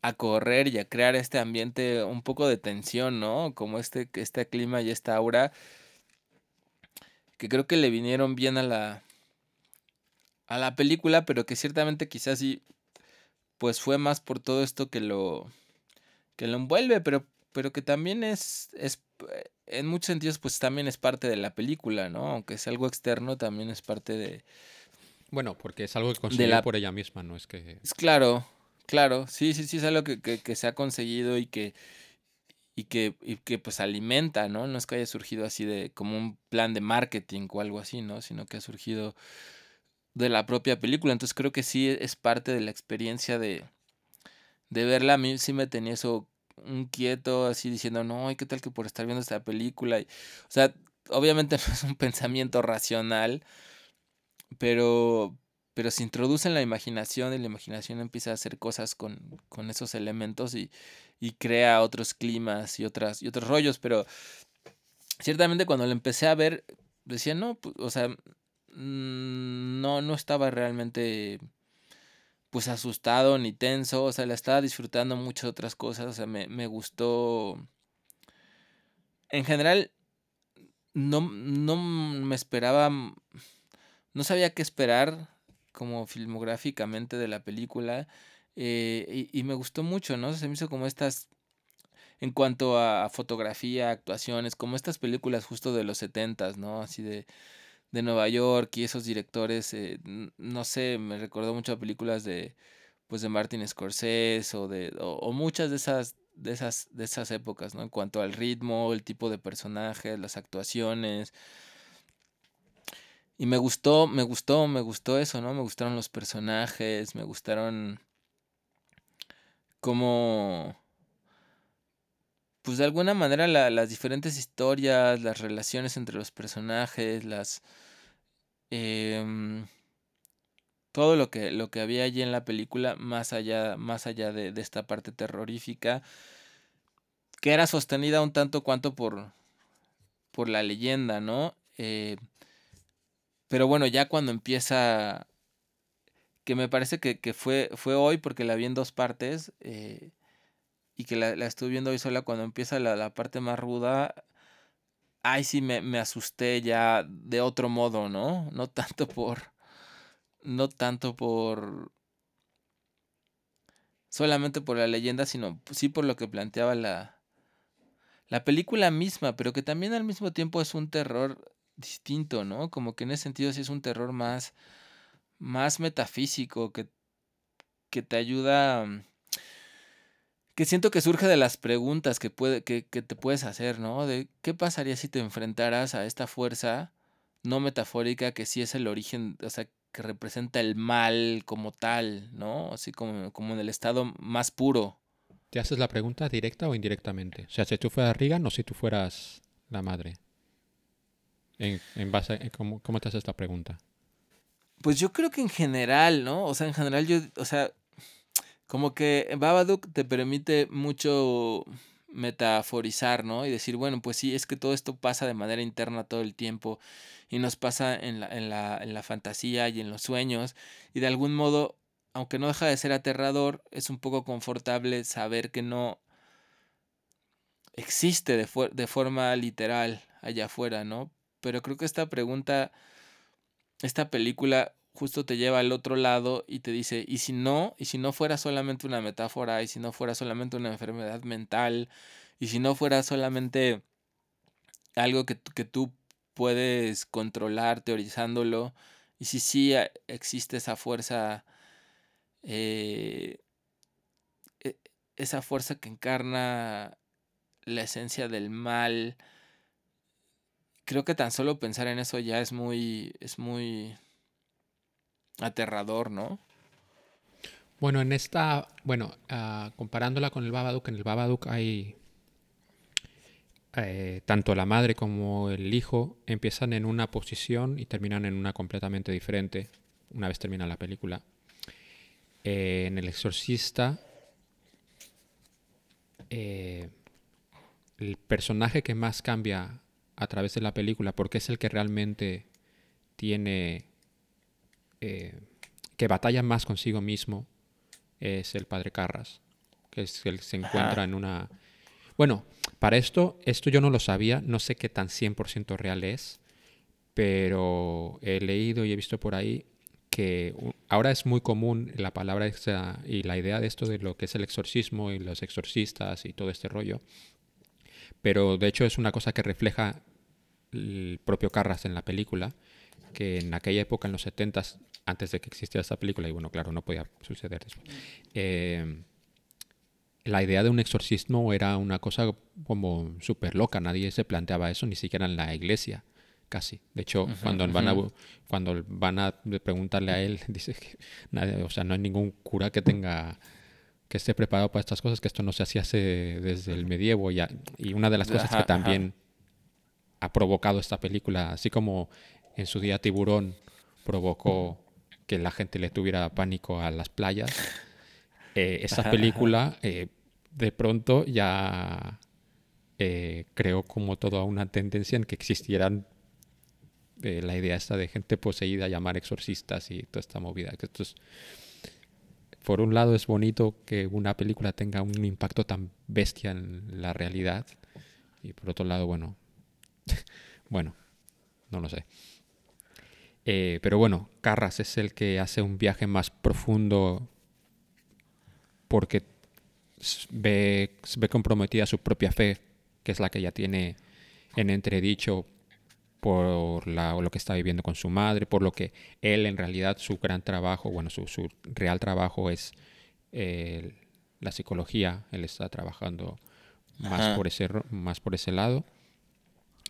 a correr y a crear este ambiente un poco de tensión, ¿no? Como este este clima y esta aura que creo que le vinieron bien a la a la película, pero que ciertamente quizás sí, pues fue más por todo esto que lo, que lo envuelve, pero, pero que también es, es, en muchos sentidos, pues también es parte de la película, ¿no? Aunque es algo externo, también es parte de... Bueno, porque es algo que consiguió la- por ella misma, no es que... Es claro, claro, sí, sí, sí, es algo que, que, que se ha conseguido y que, y que, y que pues alimenta, ¿no? No es que haya surgido así de como un plan de marketing o algo así, ¿no? Sino que ha surgido de la propia película. Entonces creo que sí es parte de la experiencia de, de verla. A mí sí me tenía eso inquieto, así diciendo, no, ¿y qué tal que por estar viendo esta película? O sea, obviamente *laughs* no es un pensamiento racional, pero, pero se introduce en la imaginación y la imaginación empieza a hacer cosas con, con esos elementos y, y crea otros climas y, otras, y otros rollos. Pero ciertamente cuando lo empecé a ver, decía, no, pues, o sea, no, no estaba realmente pues asustado ni tenso, o sea, la estaba disfrutando muchas otras cosas, o sea, me, me gustó. En general, no, no me esperaba, no sabía qué esperar como filmográficamente de la película, eh, y, y me gustó mucho, ¿no? Se me hizo como estas, en cuanto a fotografía, actuaciones, como estas películas justo de los setentas, ¿no? Así de, de Nueva York y esos directores, eh, no sé, me recordó mucho a películas de, pues de Martin Scorsese o de, o, muchas de esas, de esas, de esas épocas, ¿no? En cuanto al ritmo, el tipo de personajes, las actuaciones. Y me gustó, me gustó, me gustó eso, ¿no? Me gustaron los personajes, me gustaron cómo pues de alguna manera la- las diferentes historias, las relaciones entre los personajes, las em, todo lo que, lo que había allí en la película, más allá, más allá de, de esta parte terrorífica, que era sostenida un tanto cuanto por, por la leyenda, ¿no? Eh, pero bueno, ya cuando empieza, que me parece que, que fue, fue hoy porque la vi en dos partes, eh, y que la, la estuve viendo hoy sola, cuando empieza la, la parte más ruda, ay sí me, me asusté ya de otro modo, ¿no? No tanto por, no tanto por, solamente por la leyenda, sino sí por lo que planteaba la, la película misma, pero que también al mismo tiempo es un terror distinto, ¿no? Como que en ese sentido sí es un terror más, más metafísico, que, que te ayuda, que siento que surge de las preguntas que, puede, que, que te puedes hacer, ¿no? De qué pasaría si te enfrentaras a esta fuerza no metafórica que sí es el origen, o sea, que representa el mal como tal, ¿no? Así como, como en el estado más puro. ¿Te haces la pregunta directa o indirectamente? O sea, si tú fueras Reagan o si tú fueras la madre. En, en base a, ¿cómo, ¿Cómo te haces la pregunta? Pues yo creo que en general, ¿no? O sea, en general yo, o sea, como que Babadook te permite mucho metaforizar, ¿no? Y decir, bueno, pues sí, es que todo esto pasa de manera interna todo el tiempo y nos pasa en la, en la, en la fantasía y en los sueños y de algún modo, aunque no deja de ser aterrador, es un poco confortable saber que no existe de, de forma literal allá afuera, ¿no? Pero creo que esta pregunta, esta película justo te lleva al otro lado y te dice, ¿y si no? ¿Y si no fuera solamente una metáfora? ¿Y si no fuera solamente una enfermedad mental? ¿Y si no fuera solamente algo que, que tú puedes controlar teorizándolo? ¿Y si sí existe esa fuerza, eh, e- esa fuerza que encarna la esencia del mal? Creo que tan solo pensar en eso ya es muy, es muy aterrador, ¿no? Bueno, en esta, bueno, ah, comparándola con el Babadook, en el Babadook hay eh, tanto la madre como el hijo empiezan en una posición y terminan en una completamente diferente una vez termina la película. Eh, en El Exorcista, eh, el personaje que más cambia a través de la película, porque es el que realmente tiene eh, que batalla más consigo mismo, es el padre Carras, que es el que se encuentra Ajá. en una... Bueno, para esto, esto yo no lo sabía, no sé qué tan 100% real es, pero he leído y he visto por ahí que ahora es muy común la palabra esa y la idea de esto de lo que es el exorcismo y los exorcistas y todo este rollo, pero de hecho es una cosa que refleja el propio Carras en la película, que en aquella época, en los 70s, antes de que existiera esta película, y bueno, claro, no podía suceder después, eh, la idea de un exorcismo era una cosa como súper loca, nadie se planteaba eso, ni siquiera en la iglesia, casi. De hecho, cuando, van a, cuando van a preguntarle a él, *laughs* dice que nadie, o sea, no hay ningún cura que tenga que esté preparado para estas cosas, que esto no se hacía desde el medievo. Y una de las cosas Ajá, que también ha provocado esta película, así como en su día Tiburón provocó que la gente le tuviera pánico a las playas, eh, Ajá, película eh, de pronto ya eh, creó como toda una tendencia en que existieran eh, la idea esta de gente poseída llamar exorcistas y toda esta movida. Que esto es- por un lado es bonito que una película tenga un impacto tan bestia en la realidad y por otro lado, bueno, *laughs* bueno, no lo sé. Eh, pero bueno, Carras es el que hace un viaje más profundo porque ve, ve comprometida su propia fe, que es la que ella tiene en entredicho por la- lo que está viviendo con su madre, por lo que él en realidad su gran trabajo, bueno, su, su real trabajo es eh, la psicología, él está trabajando más Ajá. por, ese, más por ese lado.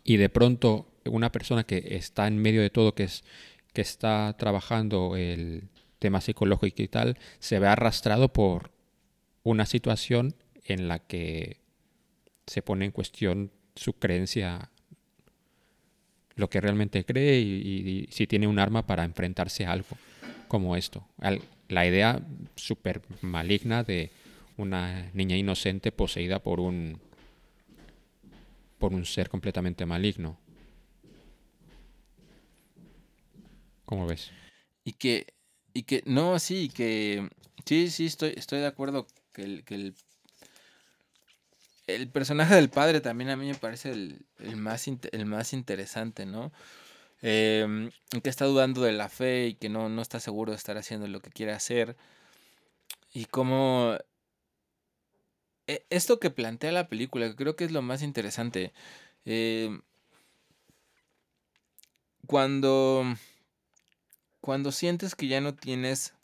Y de pronto una persona que está en medio de todo, que, es, que está trabajando el tema psicológico y tal, se ve arrastrado por una situación en la que se pone en cuestión su creencia, lo que realmente cree y, si tiene un arma para enfrentarse a algo como esto. La idea súper maligna de una niña inocente poseída por un por un ser completamente maligno. ¿Cómo ves? Y que, y que, no, sí, que, sí, sí, estoy, estoy de acuerdo que el, que el, el personaje del padre también a mí me parece el, el más, el más interesante, ¿no? Em, que está dudando de la fe y que no, no está seguro de estar haciendo lo que quiere hacer. Y cómo esto que plantea la película, que creo que es lo más interesante. em, cuando, cuando sientes que ya no tienes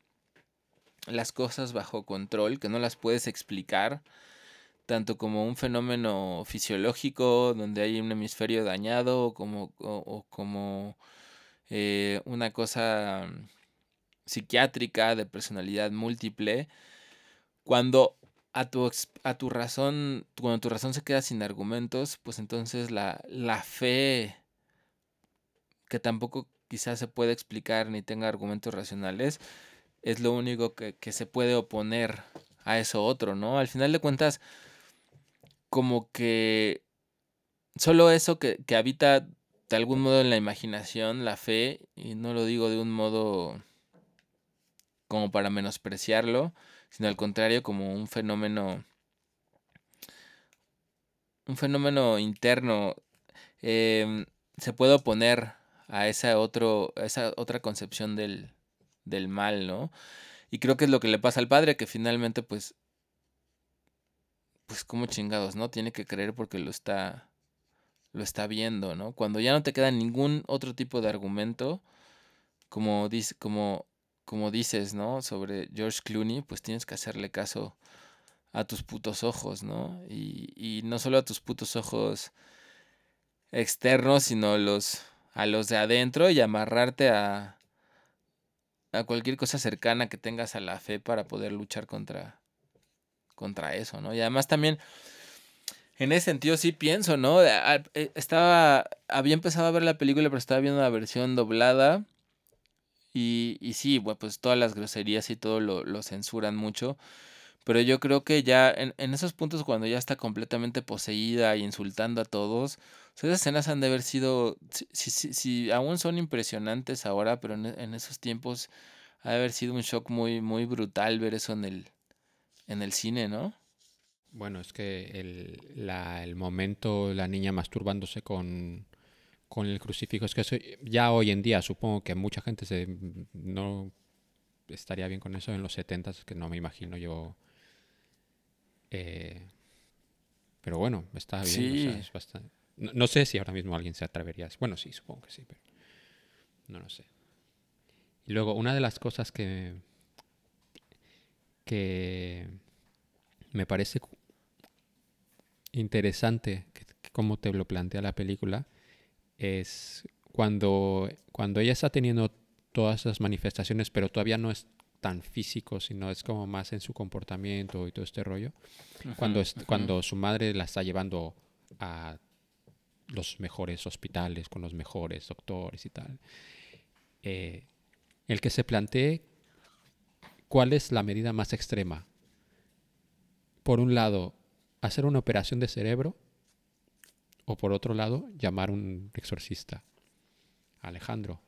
las cosas bajo control, que no las puedes explicar, tanto como un fenómeno fisiológico donde hay un hemisferio dañado, o como, o, como eh, una cosa psiquiátrica de personalidad múltiple, cuando a tu, a tu razón, cuando tu razón se queda sin argumentos, pues entonces la, la fe, que tampoco quizás se puede explicar ni tenga argumentos racionales, es lo único que, que se puede oponer a eso otro, ¿no? Al final de cuentas, como que solo eso que, que habita de algún modo en la imaginación, la fe, y no lo digo de un modo como para menospreciarlo, sino al contrario como un fenómeno, un fenómeno interno, em, se puede oponer a esa, otro, a esa otra concepción del, del mal, ¿no? Y creo que es lo que le pasa al padre, que finalmente pues pues como chingados, ¿no? Tiene que creer porque lo está lo está viendo, ¿no? Cuando ya no te queda ningún otro tipo de argumento, como dice, como como dices, ¿no? Sobre George Clooney, pues tienes que hacerle caso a tus putos ojos, ¿no? Y, y no solo a tus putos ojos externos, sino los a los de adentro y amarrarte a a cualquier cosa cercana que tengas a la fe para poder luchar contra contra eso, ¿no? Y además también en ese sentido sí pienso, ¿no? Estaba había empezado a ver la película, pero estaba viendo la versión doblada y, y sí, pues todas las groserías y todo lo, lo censuran mucho. Pero yo creo que ya en, en esos puntos cuando ya está completamente poseída y insultando a todos, esas escenas han de haber sido, si, si, si- aún son impresionantes ahora, pero en, en esos tiempos ha de haber sido un shock muy, muy brutal ver eso en el, en el cine, ¿no? Bueno, es que el, la- el momento, la niña masturbándose con, con el crucifijo, es que eso ya hoy en día supongo que mucha gente se, no estaría bien con eso en los 70 que no me imagino yo. eh, pero bueno, está bien. o sea, Sí. es bastante- no, no sé si ahora mismo alguien se atrevería. Bueno, sí, supongo que sí, pero no lo sé. Y luego, una de las cosas que, que me parece interesante, que, que como te lo plantea la película, es cuando, cuando ella está teniendo todas esas manifestaciones, pero todavía no es tan físico, sino es como más en su comportamiento y todo este rollo. Cuando, es- cuando su madre la está llevando a los mejores hospitales, con los mejores doctores y tal. eh, el que se plantee cuál es la medida más extrema. Por un lado, hacer una operación de cerebro o por otro lado, llamar a un exorcista. Alejandro,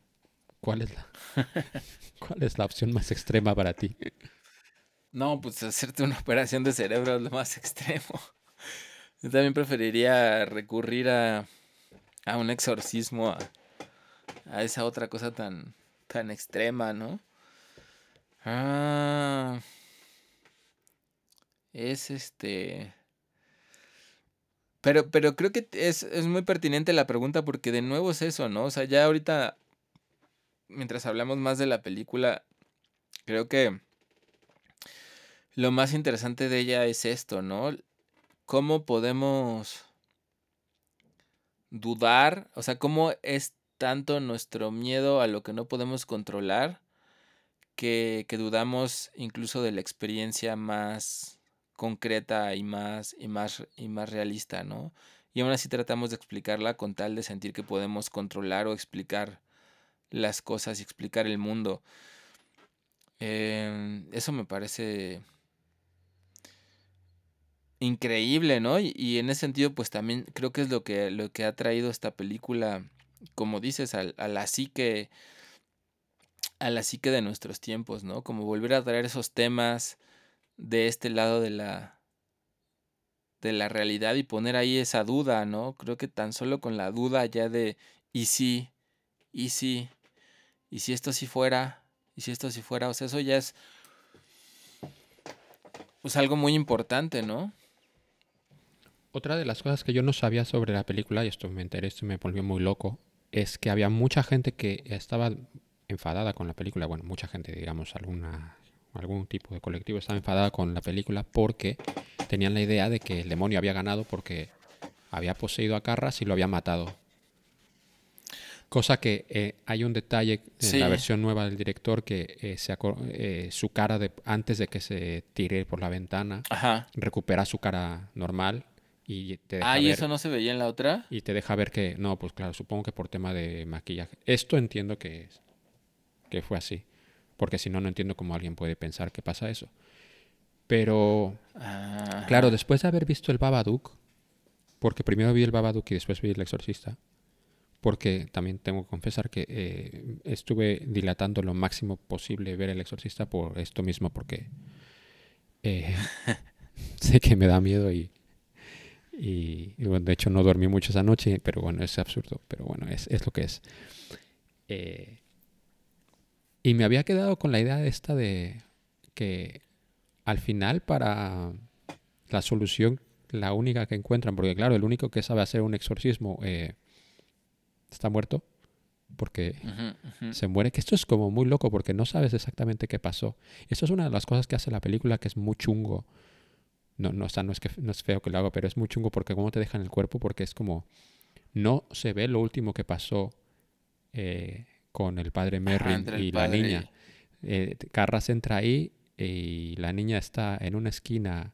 ¿cuál es la, *laughs* cuál es la opción más extrema para ti? No, pues hacerte una operación de cerebro es lo más extremo. Yo también preferiría recurrir a, a un exorcismo, a, a esa otra cosa tan, tan extrema, ¿no? Ah, es este... Pero, pero creo que es, es muy pertinente la pregunta porque de nuevo es eso, ¿no? O sea, ya ahorita, mientras hablamos más de la película, creo que lo más interesante de ella es esto, ¿no? ¿Cómo podemos dudar? O sea, ¿cómo es tanto nuestro miedo a lo que no podemos controlar que, que dudamos incluso de la experiencia más concreta y más, y más, y más realista, ¿no? Y aún así tratamos de explicarla con tal de sentir que podemos controlar o explicar las cosas y explicar el mundo. Em, eso me parece increíble, ¿no? Y, y en ese sentido, pues también creo que es lo que, lo que ha traído esta película, como dices, a, a la psique, a la psique de nuestros tiempos, ¿no? Como volver a traer esos temas de este lado de la de la realidad y poner ahí esa duda, ¿no? Creo que tan solo con la duda ya de y si, y si, y si esto sí fuera, y si esto sí fuera, o sea, eso ya es pues algo muy importante, ¿no? Otra de las cosas que yo no sabía sobre la película, y esto me enteré, esto me volvió muy loco, es que había mucha gente que estaba enfadada con la película. Bueno, mucha gente, digamos, alguna, algún tipo de colectivo estaba enfadada con la película porque tenían la idea de que el demonio había ganado porque había poseído a Carras y lo había matado. Cosa que eh, hay un detalle en Sí. la versión nueva del director que eh, se eh, su cara de, antes de que se tire por la ventana Ajá. recupera su cara normal y te deja Ah, ¿y ver- eso no se veía en la otra? y te deja ver que, no, pues claro, supongo que por tema de maquillaje. Esto entiendo que, que fue así. Porque si no, no entiendo cómo alguien puede pensar que pasa eso. Pero, Ah, claro, después de haber visto el Babadook, porque primero vi el Babadook y después vi el Exorcista, porque también tengo que confesar que eh, estuve dilatando lo máximo posible ver el Exorcista por esto mismo, porque eh, *laughs* sé que me da miedo y, y, y, bueno, de hecho no dormí mucho esa noche, pero bueno, es absurdo, pero bueno, es, es lo que es. Eh, y me había quedado con la idea de esta de que al final para la solución, la única que encuentran, porque claro, el único que sabe hacer un exorcismo eh, está muerto, porque se muere, que esto es como muy loco porque no sabes exactamente qué pasó. Esto es una de las cosas que hace la película que es muy chungo. No, no, o sea, no es que no es feo que lo haga, pero es muy chungo porque cómo te dejan el cuerpo, porque es como no se ve lo último que pasó eh, con el padre Merrin el y la niña. Eh, Carras entra ahí y la niña está en una esquina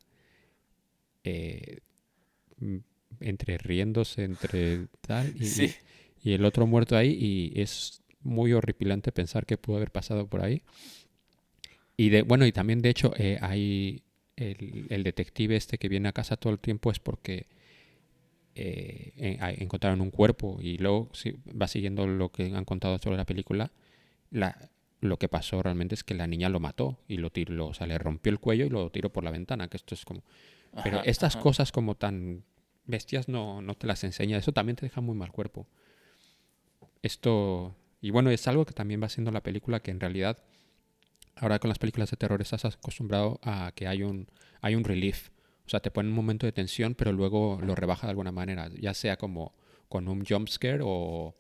eh, m- entre riéndose, entre tal, y, Sí. y el otro muerto ahí y es muy horripilante pensar que pudo haber pasado por ahí. Y de, bueno, y también de hecho eh, hay el, el detective este que viene a casa todo el tiempo es porque eh, en- encontraron un cuerpo y luego si va siguiendo lo que han contado sobre la película, la, lo que pasó realmente es que la niña lo mató y lo tiró, o sea, le rompió el cuello y lo tiró por la ventana, que esto es como... Pero Ajá, estas ajá. cosas como tan bestias no, no te las enseña, eso también te deja muy mal cuerpo. Esto, y bueno, es algo que también va haciendo la película que en realidad, ahora con las películas de terror estás acostumbrado a que hay un, hay un relief. O sea, te pone un momento de tensión, pero luego lo rebaja de alguna manera, ya sea como con un jump scare o,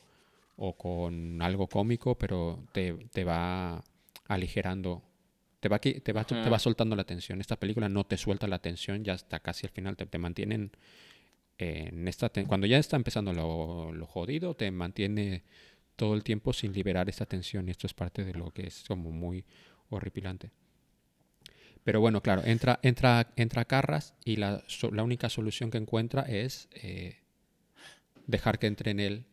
o con algo cómico, pero te, te va aligerando, te va, te, va, te va soltando la tensión. Esta película no te suelta la tensión, ya hasta casi al final te, te mantienen en esta... cuando ya está empezando lo, lo jodido, te mantiene todo el tiempo sin liberar esta tensión y esto es parte de lo que es como muy horripilante. Pero bueno, claro, entra, entra, entra Carras y la, so- la única solución que encuentra es eh, dejar que entre en él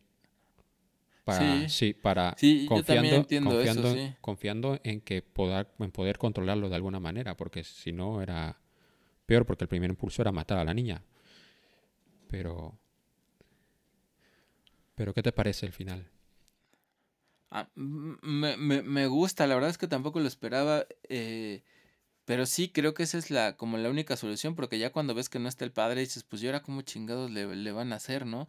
para, Sí. sí, para Sí, confiando, eso, confiando, sí. confiando en que poder, en poder controlarlo de alguna manera, porque si no era peor, porque el primer impulso era matar a la niña. Pero, pero ¿qué te parece el final? Ah, me, me- me gusta, la verdad es que tampoco lo esperaba, eh, pero sí creo que esa es la como la única solución, porque ya cuando ves que no está el padre dices, pues yo ahora cómo chingados le, le van a hacer, ¿no?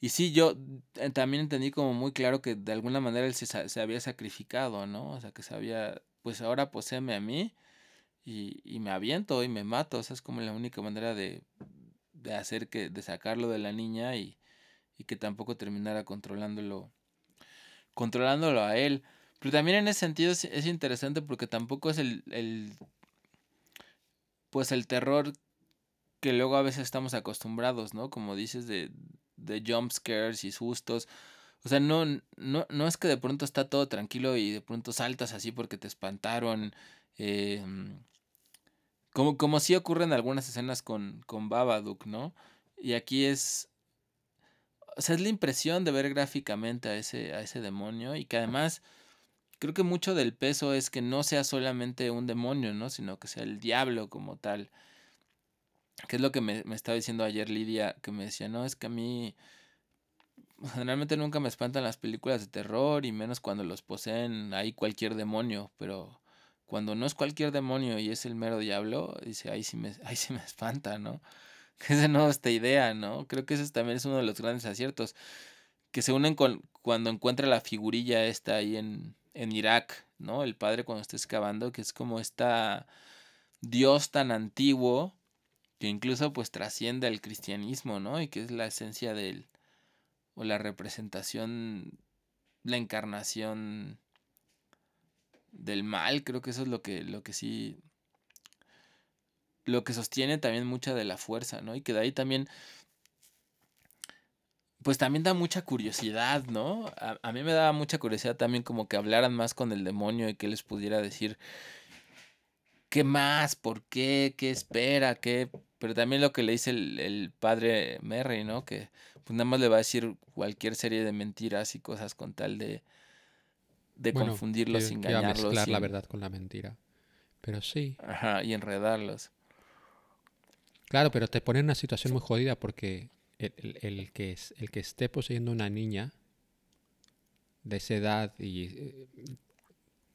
Y sí, yo eh, también entendí como muy claro que de alguna manera él se, se había sacrificado, ¿no? O sea, que se había, pues ahora poséeme a mí y, y me aviento y me mato, o sea, es como la única manera de, de hacer que, de sacarlo de la niña y, y que tampoco terminara controlándolo controlándolo a él. Pero también en ese sentido es interesante porque tampoco es el, el pues el terror que luego a veces estamos acostumbrados, ¿no? Como dices de, de jump scares y sustos. O sea, no, no, no es que de pronto está todo tranquilo y de pronto saltas así porque te espantaron. eh, como, como sí ocurre en algunas escenas con, con Babadook, ¿no? Y aquí es. O sea, es la impresión de ver gráficamente a ese, a ese demonio. Y que además. Creo que mucho del peso es que no sea solamente un demonio, ¿no? Sino que sea el diablo como tal. Que es lo que me, me estaba diciendo ayer Lidia, que me decía, no, es que a mí generalmente nunca me espantan las películas de terror y menos cuando los poseen ahí cualquier demonio, pero cuando no es cualquier demonio y es el mero diablo, dice, ahí sí me, *laughs* ahí sí me espanta, ¿no? *laughs* Que es de nuevo esta idea, ¿no? Creo que ese también es uno de los grandes aciertos, que se unen con cuando encuentra la figurilla esta ahí en, en Irak, ¿no? El padre cuando está excavando, que es como esta Dios tan antiguo que incluso pues trasciende al cristianismo, ¿no? Y que es la esencia del, o la representación, la encarnación del mal, creo que eso es lo que, lo que sí, lo que sostiene también mucha de la fuerza, ¿no? Y que de ahí también, pues también da mucha curiosidad, ¿no? A, a mí me daba mucha curiosidad también como que hablaran más con el demonio y que les pudiera decir qué más, por qué, qué espera, qué... Pero también lo que le dice el, el padre Merry, ¿no? Que pues nada más le va a decir cualquier serie de mentiras y cosas con tal de, de Bueno, confundirlos, que- que engañarlos. mezclar y la verdad con la mentira. Pero sí. Ajá, y enredarlos. Claro, pero te pone en una situación muy jodida porque el, el- el que, el que esté poseyendo una niña de esa edad y... eh,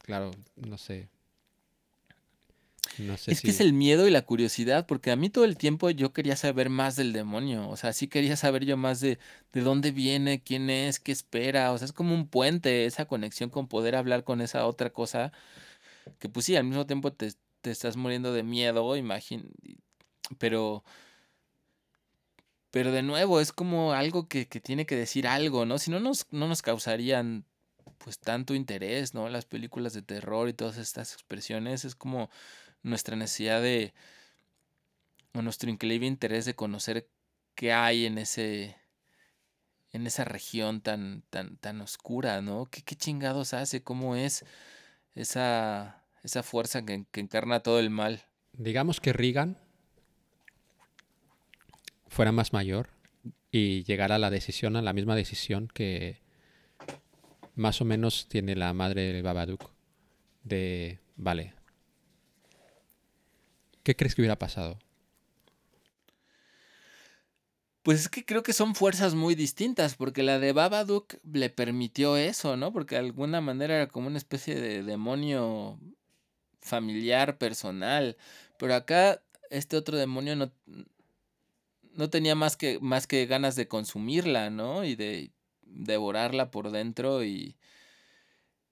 Claro, no sé. No sé Es si... que es el miedo y la curiosidad, porque a mí todo el tiempo yo quería saber más del demonio, o sea, sí quería saber yo más de, de dónde viene, quién es, qué espera, o sea, es como un puente, esa conexión con poder hablar con esa otra cosa, que pues sí, al mismo tiempo te, te estás muriendo de miedo, imagín, pero, pero de nuevo, es como algo que, que tiene que decir algo, ¿no? Si no nos, no nos causarían pues tanto interés, ¿no? Las películas de terror y todas estas expresiones, es como nuestra necesidad de, o nuestro increíble interés de conocer qué hay en ese, en esa región tan, tan, tan oscura, ¿no? ¿Qué, qué chingados hace? ¿Cómo es esa, esa fuerza que, que encarna todo el mal? Digamos que Reagan fuera más mayor y llegara a la decisión, a la misma decisión que más o menos tiene la madre del Babadook. De, vale, ¿qué crees que hubiera pasado? Pues es que creo que son fuerzas muy distintas, porque la de Babadook le permitió eso, ¿no? Porque de alguna manera era como una especie de demonio familiar, personal. Pero acá este otro demonio no, no tenía más que, más que ganas de consumirla, ¿no? Y de devorarla por dentro y...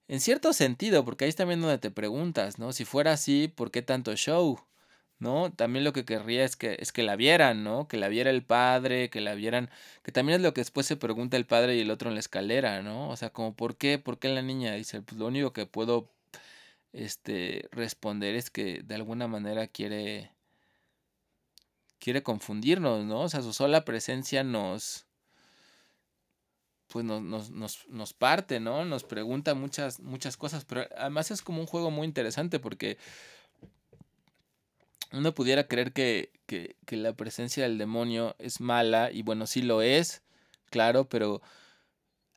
En cierto sentido, porque ahí es también donde te preguntas, ¿no? Si fuera así, ¿por qué tanto show? ¿no? También lo que querría es que, es que la vieran, ¿no? Que la viera el padre, que la vieran, que también es lo que después se pregunta el padre y el otro en la escalera, ¿no? O sea, como, ¿por qué? ¿Por qué la niña? Dice, pues lo único que puedo, este, responder es que de alguna manera quiere, quiere confundirnos, ¿no? O sea, su sola presencia nos, pues nos, nos, nos, nos parte, ¿no? Nos pregunta muchas, muchas cosas, pero además es como un juego muy interesante porque uno pudiera creer que, que, que, la presencia del demonio es mala, y bueno, sí lo es, claro, pero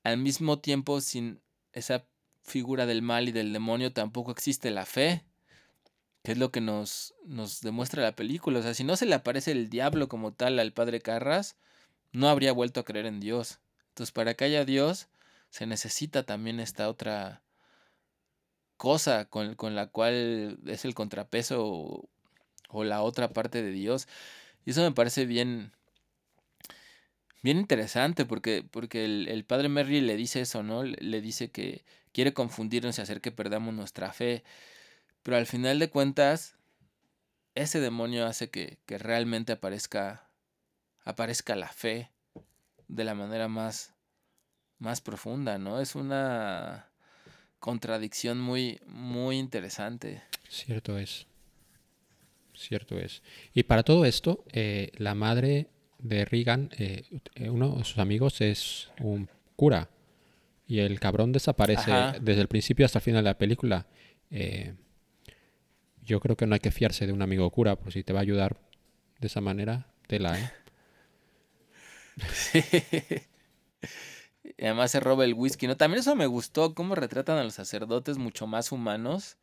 al mismo tiempo sin esa figura del mal y del demonio tampoco existe la fe, que es lo que nos, nos demuestra la película. O sea, si no se le aparece el diablo como tal al padre Carras, no habría vuelto a creer en Dios. Entonces, para que haya Dios, se necesita también esta otra cosa con, con la cual es el contrapeso o la otra parte de Dios. Y eso me parece bien, bien interesante porque, porque el, el, padre Merry le dice eso, ¿no? Le, le, dice que quiere confundirnos y hacer que perdamos nuestra fe. Pero al final de cuentas, ese demonio hace que, que realmente aparezca, aparezca la fe de la manera más, más profunda, ¿no? Es una contradicción muy, muy interesante. Cierto es. Cierto es. Y para todo esto, eh, la madre de Reagan, eh, uno de sus amigos es un cura. Y el cabrón desaparece Ajá. desde el principio hasta el final de la película. Eh, yo creo que no hay que fiarse de un amigo cura, por si te va a ayudar de esa manera, tela, ¿eh? *laughs* Y además se roba el whisky, ¿no? También eso me gustó, cómo retratan a los sacerdotes mucho más humanos.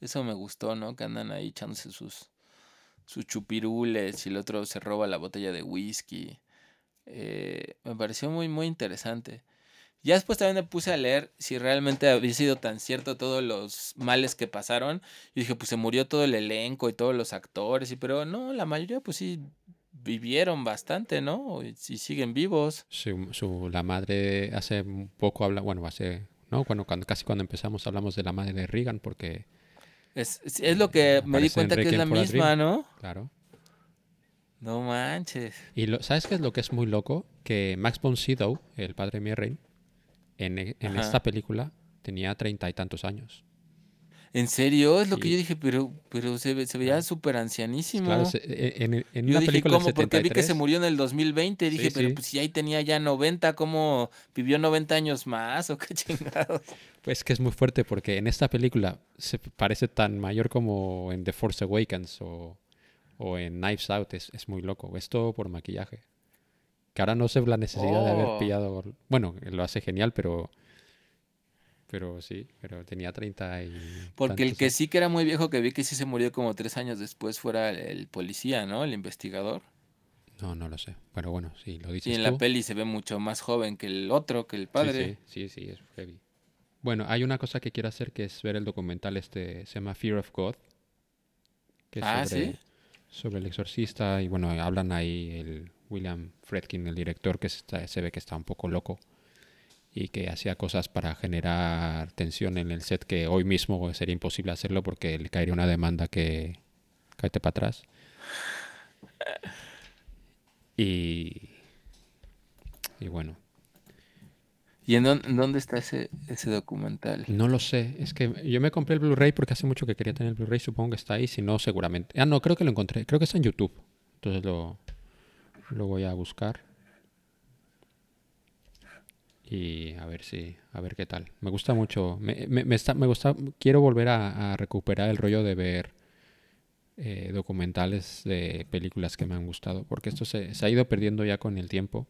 Eso me gustó, ¿no? Que andan ahí echándose sus, sus chupirules y el otro se roba la botella de whisky. Eh, me pareció muy, muy interesante. Ya después también me puse a leer si realmente había sido tan cierto todos los males que pasaron. Y dije, pues se murió todo el elenco y todos los actores, y pero no, la mayoría pues sí vivieron bastante, ¿no? Y, y siguen vivos. Su, su- la madre hace un poco habla, bueno, hace, ¿no? Cuando, cuando casi cuando empezamos hablamos de la madre de Reagan, porque, Es, es- lo que me di cuenta que es la misma. ¿no? claro. No manches. Y lo, ¿sabes qué es lo que es muy loco? Que Max von Sydow, el padre de Mirren, en, e- en esta película tenía treinta y tantos años. ¿En serio? Es lo que yo dije, pero, pero se, se veía súper ancianísimo. Claro, se- e- en, en Yo una dije, película ¿cómo? del Porque vi que se 73, murió en el 2020. Dije, Sí, pero sí. pues si ahí tenía ya 90, ¿cómo vivió 90 años más? ¿O qué *laughs* chingados? Pues que es muy fuerte porque en esta película se parece tan mayor como en The Force Awakens o, o en Knives Out. Es, es muy loco. Es todo por maquillaje. Que ahora no sé la necesidad de haber Oh. pillado. Bueno, lo hace genial, pero. Pero sí, pero tenía 30 y. Porque el que sí que era muy viejo, que vi que sí se murió como tres años después, fuera el, el policía, ¿no? El investigador. No, no lo sé. Pero bueno, sí, lo dices Y en tú. la peli se ve mucho más joven que el otro, que el Sí, padre. Sí, sí, sí, es heavy. Bueno, hay una cosa que quiero hacer que es ver el documental este, se llama Fear of God. Que es Ah, sobre, ¿sí? sobre el exorcista y bueno, hablan ahí el William Fredkin, el director, que está- se ve que está un poco loco y que hacía cosas para generar tensión en el set que hoy mismo sería imposible hacerlo porque le caería una demanda que cáete para atrás. Y, y bueno, ¿Y en dónde, está ese, ese documental? No lo sé, es que yo me compré el Blu-ray porque hace mucho que quería tener el Blu-ray, supongo que está ahí, si no, seguramente. Ah, no, creo que lo encontré, creo que está en YouTube. Entonces lo, lo voy a buscar. Y a ver si, a ver qué tal. Me gusta mucho, me, me, está, me gusta, quiero volver a, recuperar el rollo de ver eh, documentales de películas que me han gustado, porque esto se, se ha ido perdiendo ya con el tiempo.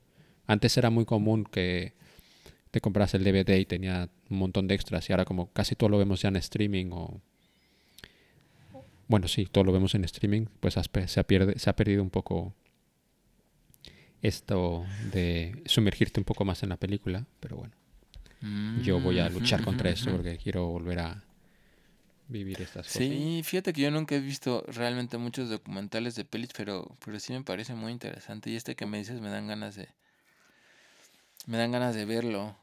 Antes era muy común que te compras el DVD y tenía un montón de extras y ahora como casi todo lo vemos ya en streaming o bueno sí todo lo vemos en streaming pues se ha, pierde, se ha perdido un poco esto de sumergirte un poco más en la película pero bueno yo voy a Mm, luchar contra ujú. porque quiero volver a vivir estas cosas Sí, fíjate que yo nunca he visto realmente muchos documentales de pelis, pero, pero sí me parece muy interesante. Y este que me dices me dan ganas de. Me dan ganas de verlo.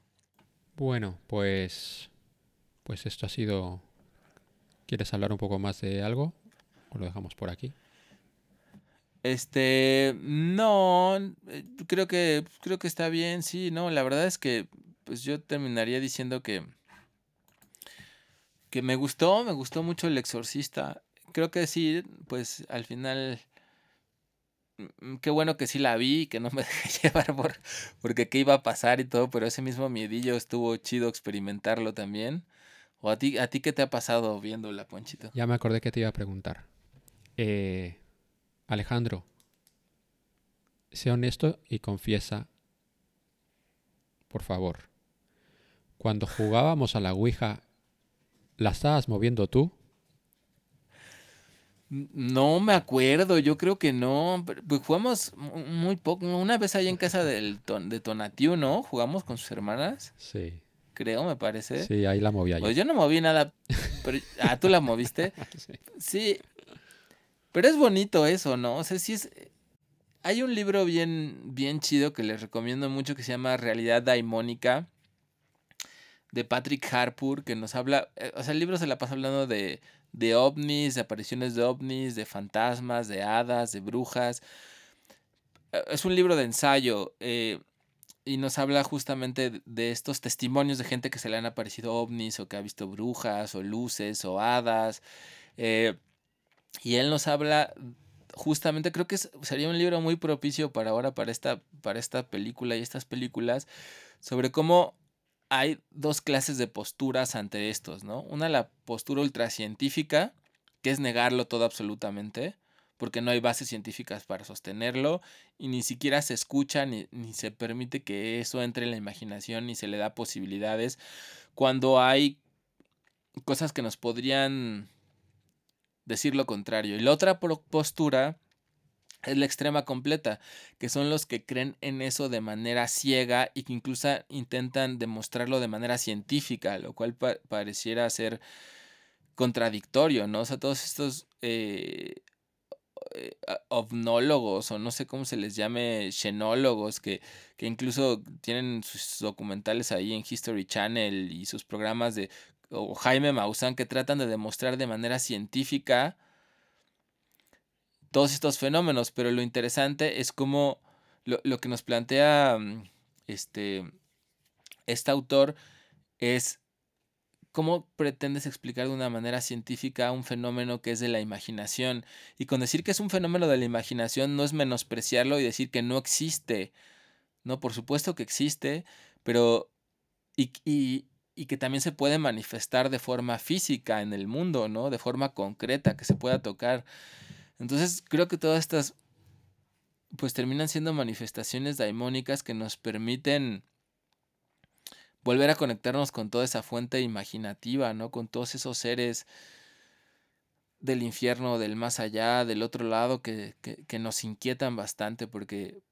bueno pues pues esto ha sido ¿quieres hablar un poco más de algo? o lo dejamos por aquí Este, no, eh, creo que creo que está bien, sí, no, la verdad es que pues yo terminaría diciendo que que me gustó, me gustó mucho El Exorcista. Creo que sí, pues al final mm, qué bueno que sí la vi, que no me *laughs* dejé llevar por porque qué iba a pasar y todo, pero ese mismo miedillo estuvo chido experimentarlo también. ¿O a ti a ti qué te ha pasado viéndola, Ponchito? Ya me acordé que te iba a preguntar. Eh, Alejandro, sé honesto y confiesa, por favor. Cuando jugábamos a la Ouija, ¿la estabas moviendo tú? No me acuerdo, yo creo que no. Pues jugamos mu- muy poco. Una vez ahí en casa del ton- de Tonatiu, ¿no? Jugamos con sus hermanas, Sí. creo, me parece. Sí, ahí la movía yo. Pues yo no moví nada. Pero, ah, tú la moviste. *laughs* Sí. Sí. Pero es bonito eso, ¿no? O sea, sí es. Hay un libro bien, bien chido que les recomiendo mucho que se llama Realidad Daimónica de Patrick Harpur, que nos habla. eh, O sea, el libro se la pasa hablando de, de ovnis, de apariciones de ovnis, de fantasmas, de hadas, de brujas. Eh, Es un libro de ensayo. eh, y nos habla justamente de estos testimonios de gente que se le han aparecido ovnis o que ha visto brujas o luces o hadas. eh, y él nos habla justamente, creo que sería un libro muy propicio para ahora, para esta, para esta película y estas películas, sobre cómo hay dos clases de posturas ante estos, ¿no? Una la postura ultracientífica, que es negarlo todo absolutamente, porque no hay bases científicas para sostenerlo y ni siquiera se escucha ni, ni se permite que eso entre en la imaginación ni se le da posibilidades cuando hay cosas que nos podrían decir lo contrario. Y la otra postura es la extrema completa, que son los que creen en eso de manera ciega y que incluso intentan demostrarlo de manera científica, lo cual pa- pareciera ser contradictorio, ¿no? O sea, todos estos eh, eh, ovnólogos o no sé cómo se les llame, xenólogos, que, que incluso tienen sus documentales ahí en History Channel y sus programas de, o Jaime Maussan, que tratan de demostrar de manera científica todos estos fenómenos, pero lo interesante es cómo lo, lo que nos plantea mm, este, este autor es cómo pretendes explicar de una manera científica un fenómeno que es de la imaginación. Y con decir que es un fenómeno de la imaginación no es menospreciarlo y decir que no existe. No, por supuesto que existe, pero y, y que también se puede manifestar de forma física en el mundo, ¿no? De forma concreta, que se pueda tocar. Entonces creo que todas estas pues terminan siendo manifestaciones daimónicas que nos permiten volver a conectarnos con toda esa fuente imaginativa, ¿no? Con todos esos seres del infierno, del más allá, del otro lado, que, que, que nos inquietan bastante porque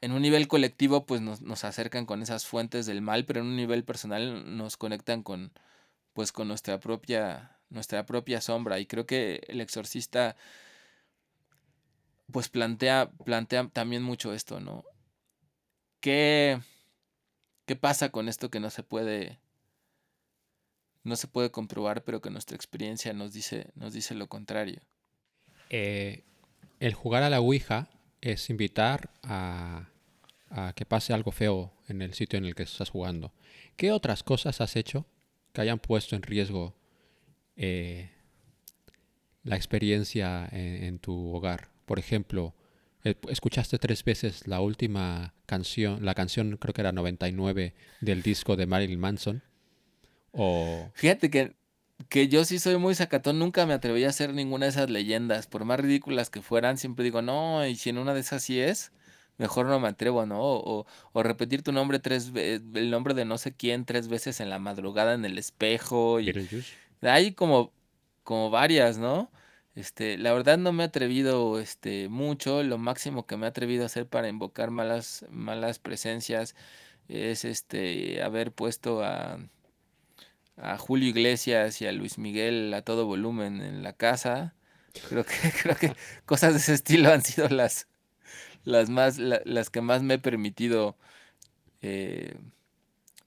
en un nivel colectivo pues nos, nos acercan con esas fuentes del mal, pero en un nivel personal nos conectan con pues con nuestra propia nuestra propia sombra y creo que el exorcista pues plantea plantea también mucho esto, ¿no? ¿Qué qué pasa con esto que no se puede no se puede comprobar, pero que nuestra experiencia nos dice nos dice lo contrario? Eh, el jugar a la Ouija es invitar a, a que pase algo feo en el sitio en el que estás jugando. ¿Qué otras cosas has hecho que hayan puesto en riesgo eh, la experiencia en, tu hogar? Por ejemplo, eh, escuchaste tres veces la última canción, la canción creo que era 99 del disco de Marilyn Manson. O Fíjate que, que yo sí soy muy sacatón, nunca me atreví a hacer ninguna de esas leyendas, por más ridículas que fueran, siempre digo, no, y si en una de esas sí es, mejor no me atrevo, ¿no? O, o repetir tu nombre tres veces, el nombre de no sé quién tres veces en la madrugada en el espejo, y hay como, como varias, ¿no? Este, la verdad no me he atrevido, este, mucho, lo máximo que me he atrevido a hacer para invocar malas, malas presencias es, este, haber puesto a a Julio Iglesias y a Luis Miguel a todo volumen en la casa. Creo que, *laughs* creo que cosas de ese estilo han sido las, las, más, la- las que más me he permitido eh,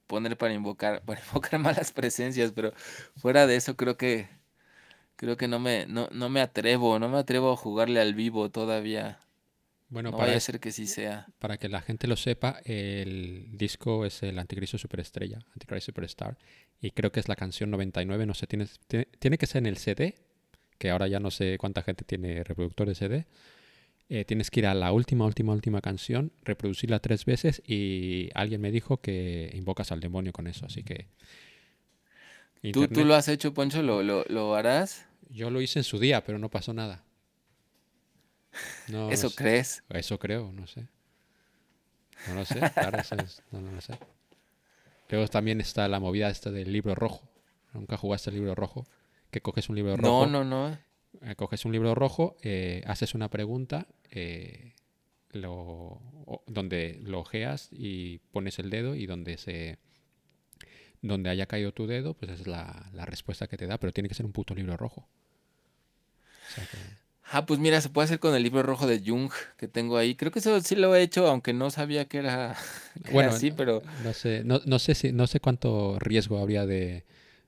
poner para invocar, *laughs* para invocar malas presencias, pero fuera de eso creo que creo que no me, no, no me atrevo, no me atrevo a jugarle al vivo todavía. Bueno, No para vaya ser que sí sea. Para que la gente lo sepa, el disco es el Anticristo Superestrella, Antichrist Superstar, y creo que es la canción 99, no sé, tiene, tiene, tiene que ser en el CD, que ahora ya no sé cuánta gente tiene reproductor de CD. Eh, tienes que ir a la última, última, última canción, reproducirla tres veces y alguien me dijo que invocas al demonio con eso, así que... ¿Tú, tú lo has hecho, Poncho? ¿Lo, lo, lo harás? Yo lo hice en su día, pero no pasó nada. No ¿Eso sé. crees? Eso creo, no sé. No lo sé, claro, *laughs* eso es- no, no lo sé. Luego también está la movida esta del libro rojo. ¿Nunca jugaste el libro rojo? Que coges un libro rojo. No, no, no. eh, coges un libro rojo, eh, haces una pregunta, eh, lo, o- donde lo ojeas y pones el dedo y donde se donde haya caído tu dedo, pues es la, la respuesta que te da, pero tiene que ser un puto libro rojo. O sea que- Ah, pues mira, se puede hacer con el libro rojo de Jung que tengo ahí. Creo que eso sí lo he hecho, aunque no sabía que era, *laughs* que era Bueno, así, pero No sé, no, no sé si, no sé cuánto riesgo habría de,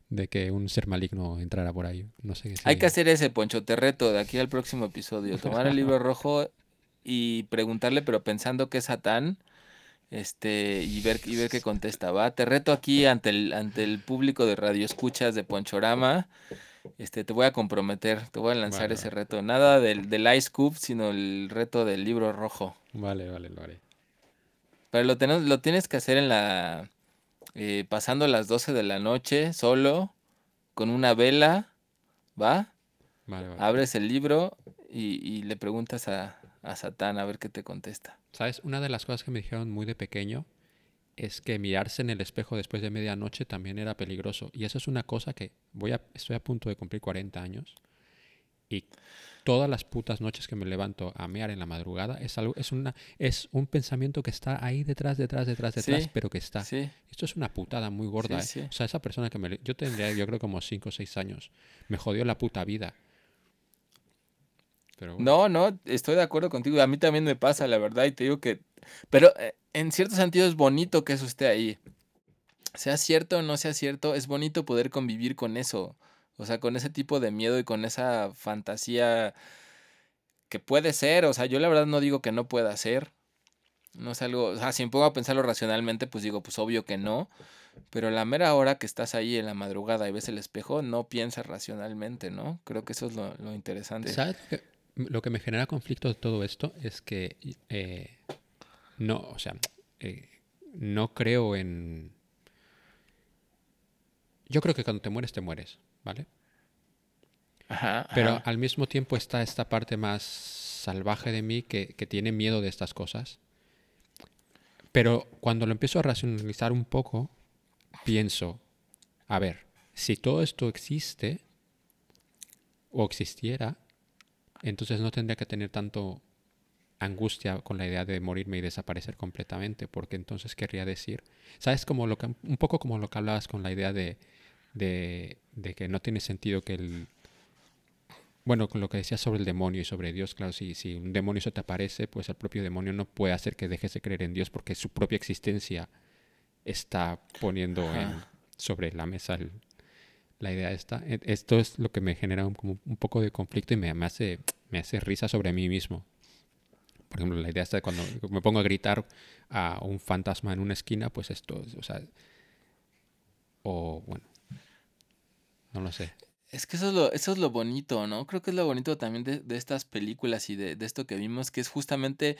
de que un ser maligno entrara por ahí. No sé si- hay que hacer ese, Poncho. Te reto de aquí al próximo episodio. Tomar el libro *laughs* rojo y preguntarle, pero pensando que es Satán, este, y ver, y ver qué contesta, ¿va? Te reto aquí ante el, ante el público de Radio Escuchas de Ponchorama. Este, te voy a comprometer, te voy a lanzar Vale, ese reto. Nada del, del Ice Cube, sino el reto del libro rojo. Vale, vale, lo haré. Pero lo, tenemos, lo tienes que hacer en la. eh, pasando las 12 de la noche, solo, con una vela, ¿Va? Vale, vale. Abres el libro y, y le preguntas a, a Satán a ver qué te contesta. ¿Sabes? Una de las cosas que me dijeron muy de pequeño es que mirarse en el espejo después de medianoche también era peligroso. Y eso es una cosa que voy a, estoy a punto de cumplir 40 años. Y todas las putas noches que me levanto a mear en la madrugada es algo, es una, es un pensamiento que está ahí detrás, detrás, detrás, detrás, Sí, pero que está. Sí, Esto es una putada muy gorda. Sí, ¿eh? sí. O sea, esa persona que me... Yo tendría, yo creo, como 5 o 6 años. Me jodió la puta vida. Pero bueno. No, no, estoy de acuerdo contigo. A mí también me pasa, la verdad, y te digo que... Pero eh, en cierto sentido es bonito que eso esté ahí. Sea cierto o no sea cierto, es bonito poder convivir con eso. O sea, con ese tipo de miedo y con esa fantasía que puede ser. O sea, yo la verdad no digo que no pueda ser. No es algo... O sea, si me pongo a pensarlo racionalmente, pues digo, pues obvio que no. Pero la mera hora que estás ahí en la madrugada y ves el espejo, no piensas racionalmente, ¿no? Creo que eso es lo, lo interesante. ¿Sabes lo que, me genera conflicto de todo esto? Es que eh, no, o sea, eh, no creo en... Yo creo que cuando te mueres, te mueres, ¿vale? Ajá, Pero ajá. al mismo tiempo está esta parte más salvaje de mí que, que tiene miedo de estas cosas. Pero cuando lo empiezo a racionalizar un poco, pienso, a ver, si todo esto existe o existiera, entonces no tendría que tener tanto angustia con la idea de morirme y desaparecer completamente, porque entonces querría decir, ¿sabes? Como lo que, un poco como lo que hablabas con la idea de, de, de que no tiene sentido que el, bueno, con lo que decías sobre el demonio y sobre Dios, claro, si, si un demonio se te aparece, pues el propio demonio no puede hacer que dejes de creer en Dios porque su propia existencia está poniendo en- sobre la mesa el- la idea esta. E- Esto es lo que me genera un, poco de conflicto y me, hace, me hace risa sobre mí mismo. Por ejemplo, la idea esta de cuando me pongo a gritar a un fantasma en una esquina, pues esto, o o bueno, no lo sé. Es que eso es lo, eso es lo bonito, ¿no? Creo que es lo bonito también de, de estas películas y de, de esto que vimos, que es justamente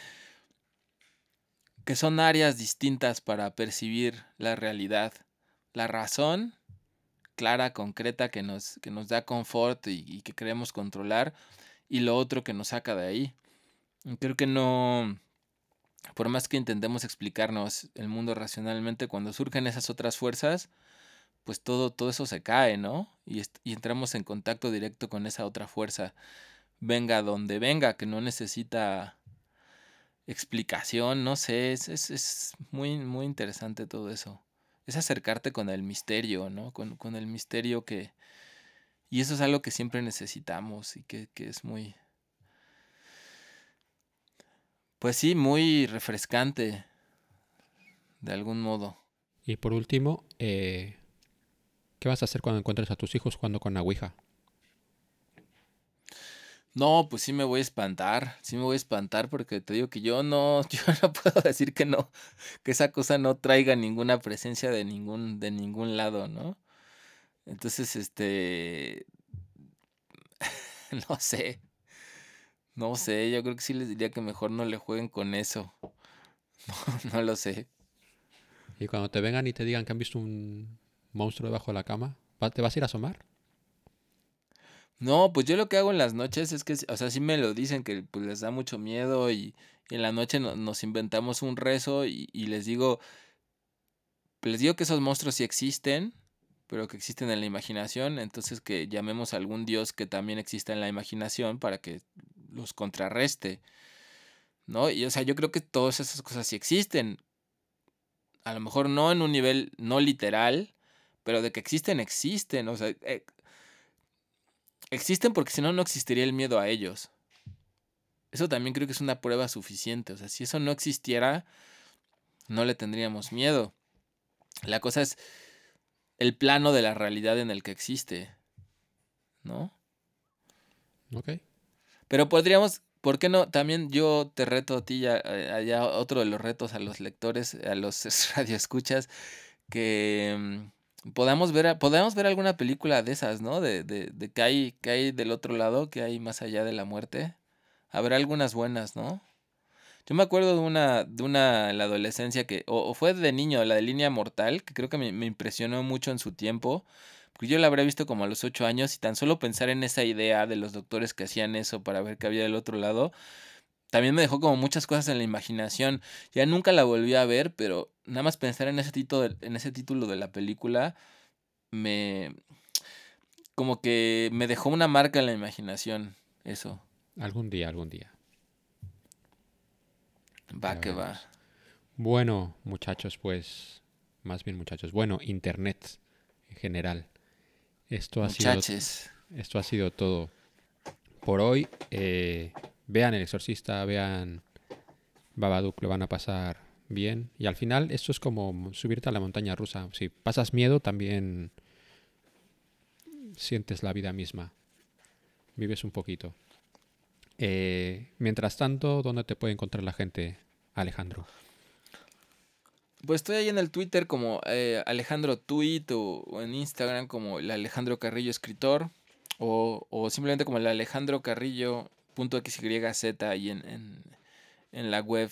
que son áreas distintas para percibir la realidad. La razón clara, concreta, que nos, que nos da confort y, que queremos controlar, y lo otro que nos saca de ahí. Creo que no, por más que intentemos explicarnos el mundo racionalmente, cuando surgen esas otras fuerzas, pues todo, todo eso se cae, ¿no? Y, y entramos en contacto directo con esa otra fuerza, venga donde venga, que no necesita explicación, no sé, es, es, es muy, muy interesante todo eso. Es acercarte con el misterio, ¿no? Con, con el misterio que... Y eso es algo que siempre necesitamos y que, que es muy... Pues sí, muy refrescante, de algún modo. Y por último, eh, ¿qué vas a hacer cuando encuentres a tus hijos jugando con la? No, pues sí me voy a espantar, sí me voy a espantar porque te digo que yo no, *laughs* yo no puedo decir que no, que esa cosa no traiga ninguna presencia de ningún, de ningún lado, ¿no? Entonces, este, *laughs* no sé, no sé, yo creo que sí les diría que mejor no le jueguen con eso, *laughs* no, no lo sé. Y cuando te vengan y te digan que han visto un monstruo debajo de la cama, ¿va- ¿te vas a ir a asomar? No, pues yo lo que hago en las noches es que, o sea, sí me lo dicen que pues, les da mucho miedo y, en la noche no- nos inventamos un rezo y, y les digo, les digo que esos monstruos sí existen, pero que existen en la imaginación, entonces que llamemos a algún dios que también exista en la imaginación para que los contrarreste, ¿no? Y o sea, yo creo que todas esas cosas sí existen. A lo mejor no en un nivel no literal, pero de que existen, existen. O sea, eh, existen porque si no, no existiría el miedo a ellos. Eso también creo que es una prueba suficiente. O sea, si eso no existiera, no le tendríamos miedo. La cosa es el plano de la realidad en el que existe. ¿No? Ok. Pero podríamos, ¿por qué no? También yo te reto a ti, ya, allá otro de los retos a los lectores, a los *laughs* radioescuchas, que mm, podamos ver, podamos ver alguna película de esas, ¿no? De, de, de que hay, que hay del otro lado, que hay más allá de la muerte. Habrá algunas buenas, ¿no? Yo me acuerdo de una, de una en la adolescencia que, o, o fue de niño, la de Línea Mortal, que creo que me, me impresionó mucho en su tiempo, Porque yo la habría visto como a los ocho años y tan solo pensar en esa idea de los doctores que hacían eso para ver qué había del otro lado, también me dejó como muchas cosas en la imaginación. Ya nunca la volví a ver, pero nada más pensar en ese título, en ese título de la película me como que me dejó una marca en la imaginación eso. Algún día, algún día. Va Ya que va. Bueno, muchachos, pues, más bien muchachos, bueno, Internet en general. Esto ha sido Muchaches. Esto ha sido todo por hoy. Eh, vean El Exorcista, vean Babadook, lo van a pasar bien. Y al final, esto es como subirte a la montaña rusa. Si pasas miedo, también sientes la vida misma. Vives un poquito. Eh, mientras tanto, ¿dónde te puede encontrar la gente, Alejandro? Pues estoy ahí en el Twitter como eh, Alejandro Tweet o, o en Instagram como el Alejandro Carrillo Escritor o, o simplemente como el Alejandro Carrillo XYZ ahí en, en, en la web.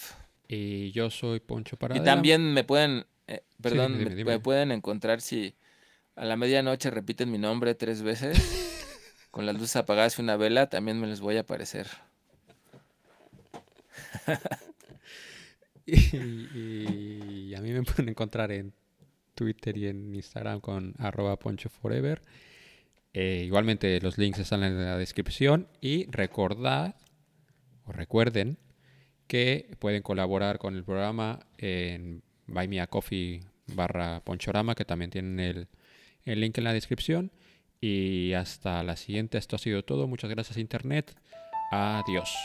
Y yo soy Poncho Y Paradera. también me pueden, eh, perdón, dime, me- dime. me pueden encontrar si a la medianoche repiten mi nombre tres veces *laughs* con las luces apagadas y una vela, también me les voy a aparecer. *laughs* y, y a mí me pueden encontrar en Twitter y en Instagram con arroba ponchoforever. Eh, igualmente los links están en la descripción y recordad o recuerden que pueden colaborar con el programa en Buy barra Ponchorama que también tienen el, el link en la descripción. Y hasta la siguiente. Esto ha sido todo. Muchas gracias internet. Adiós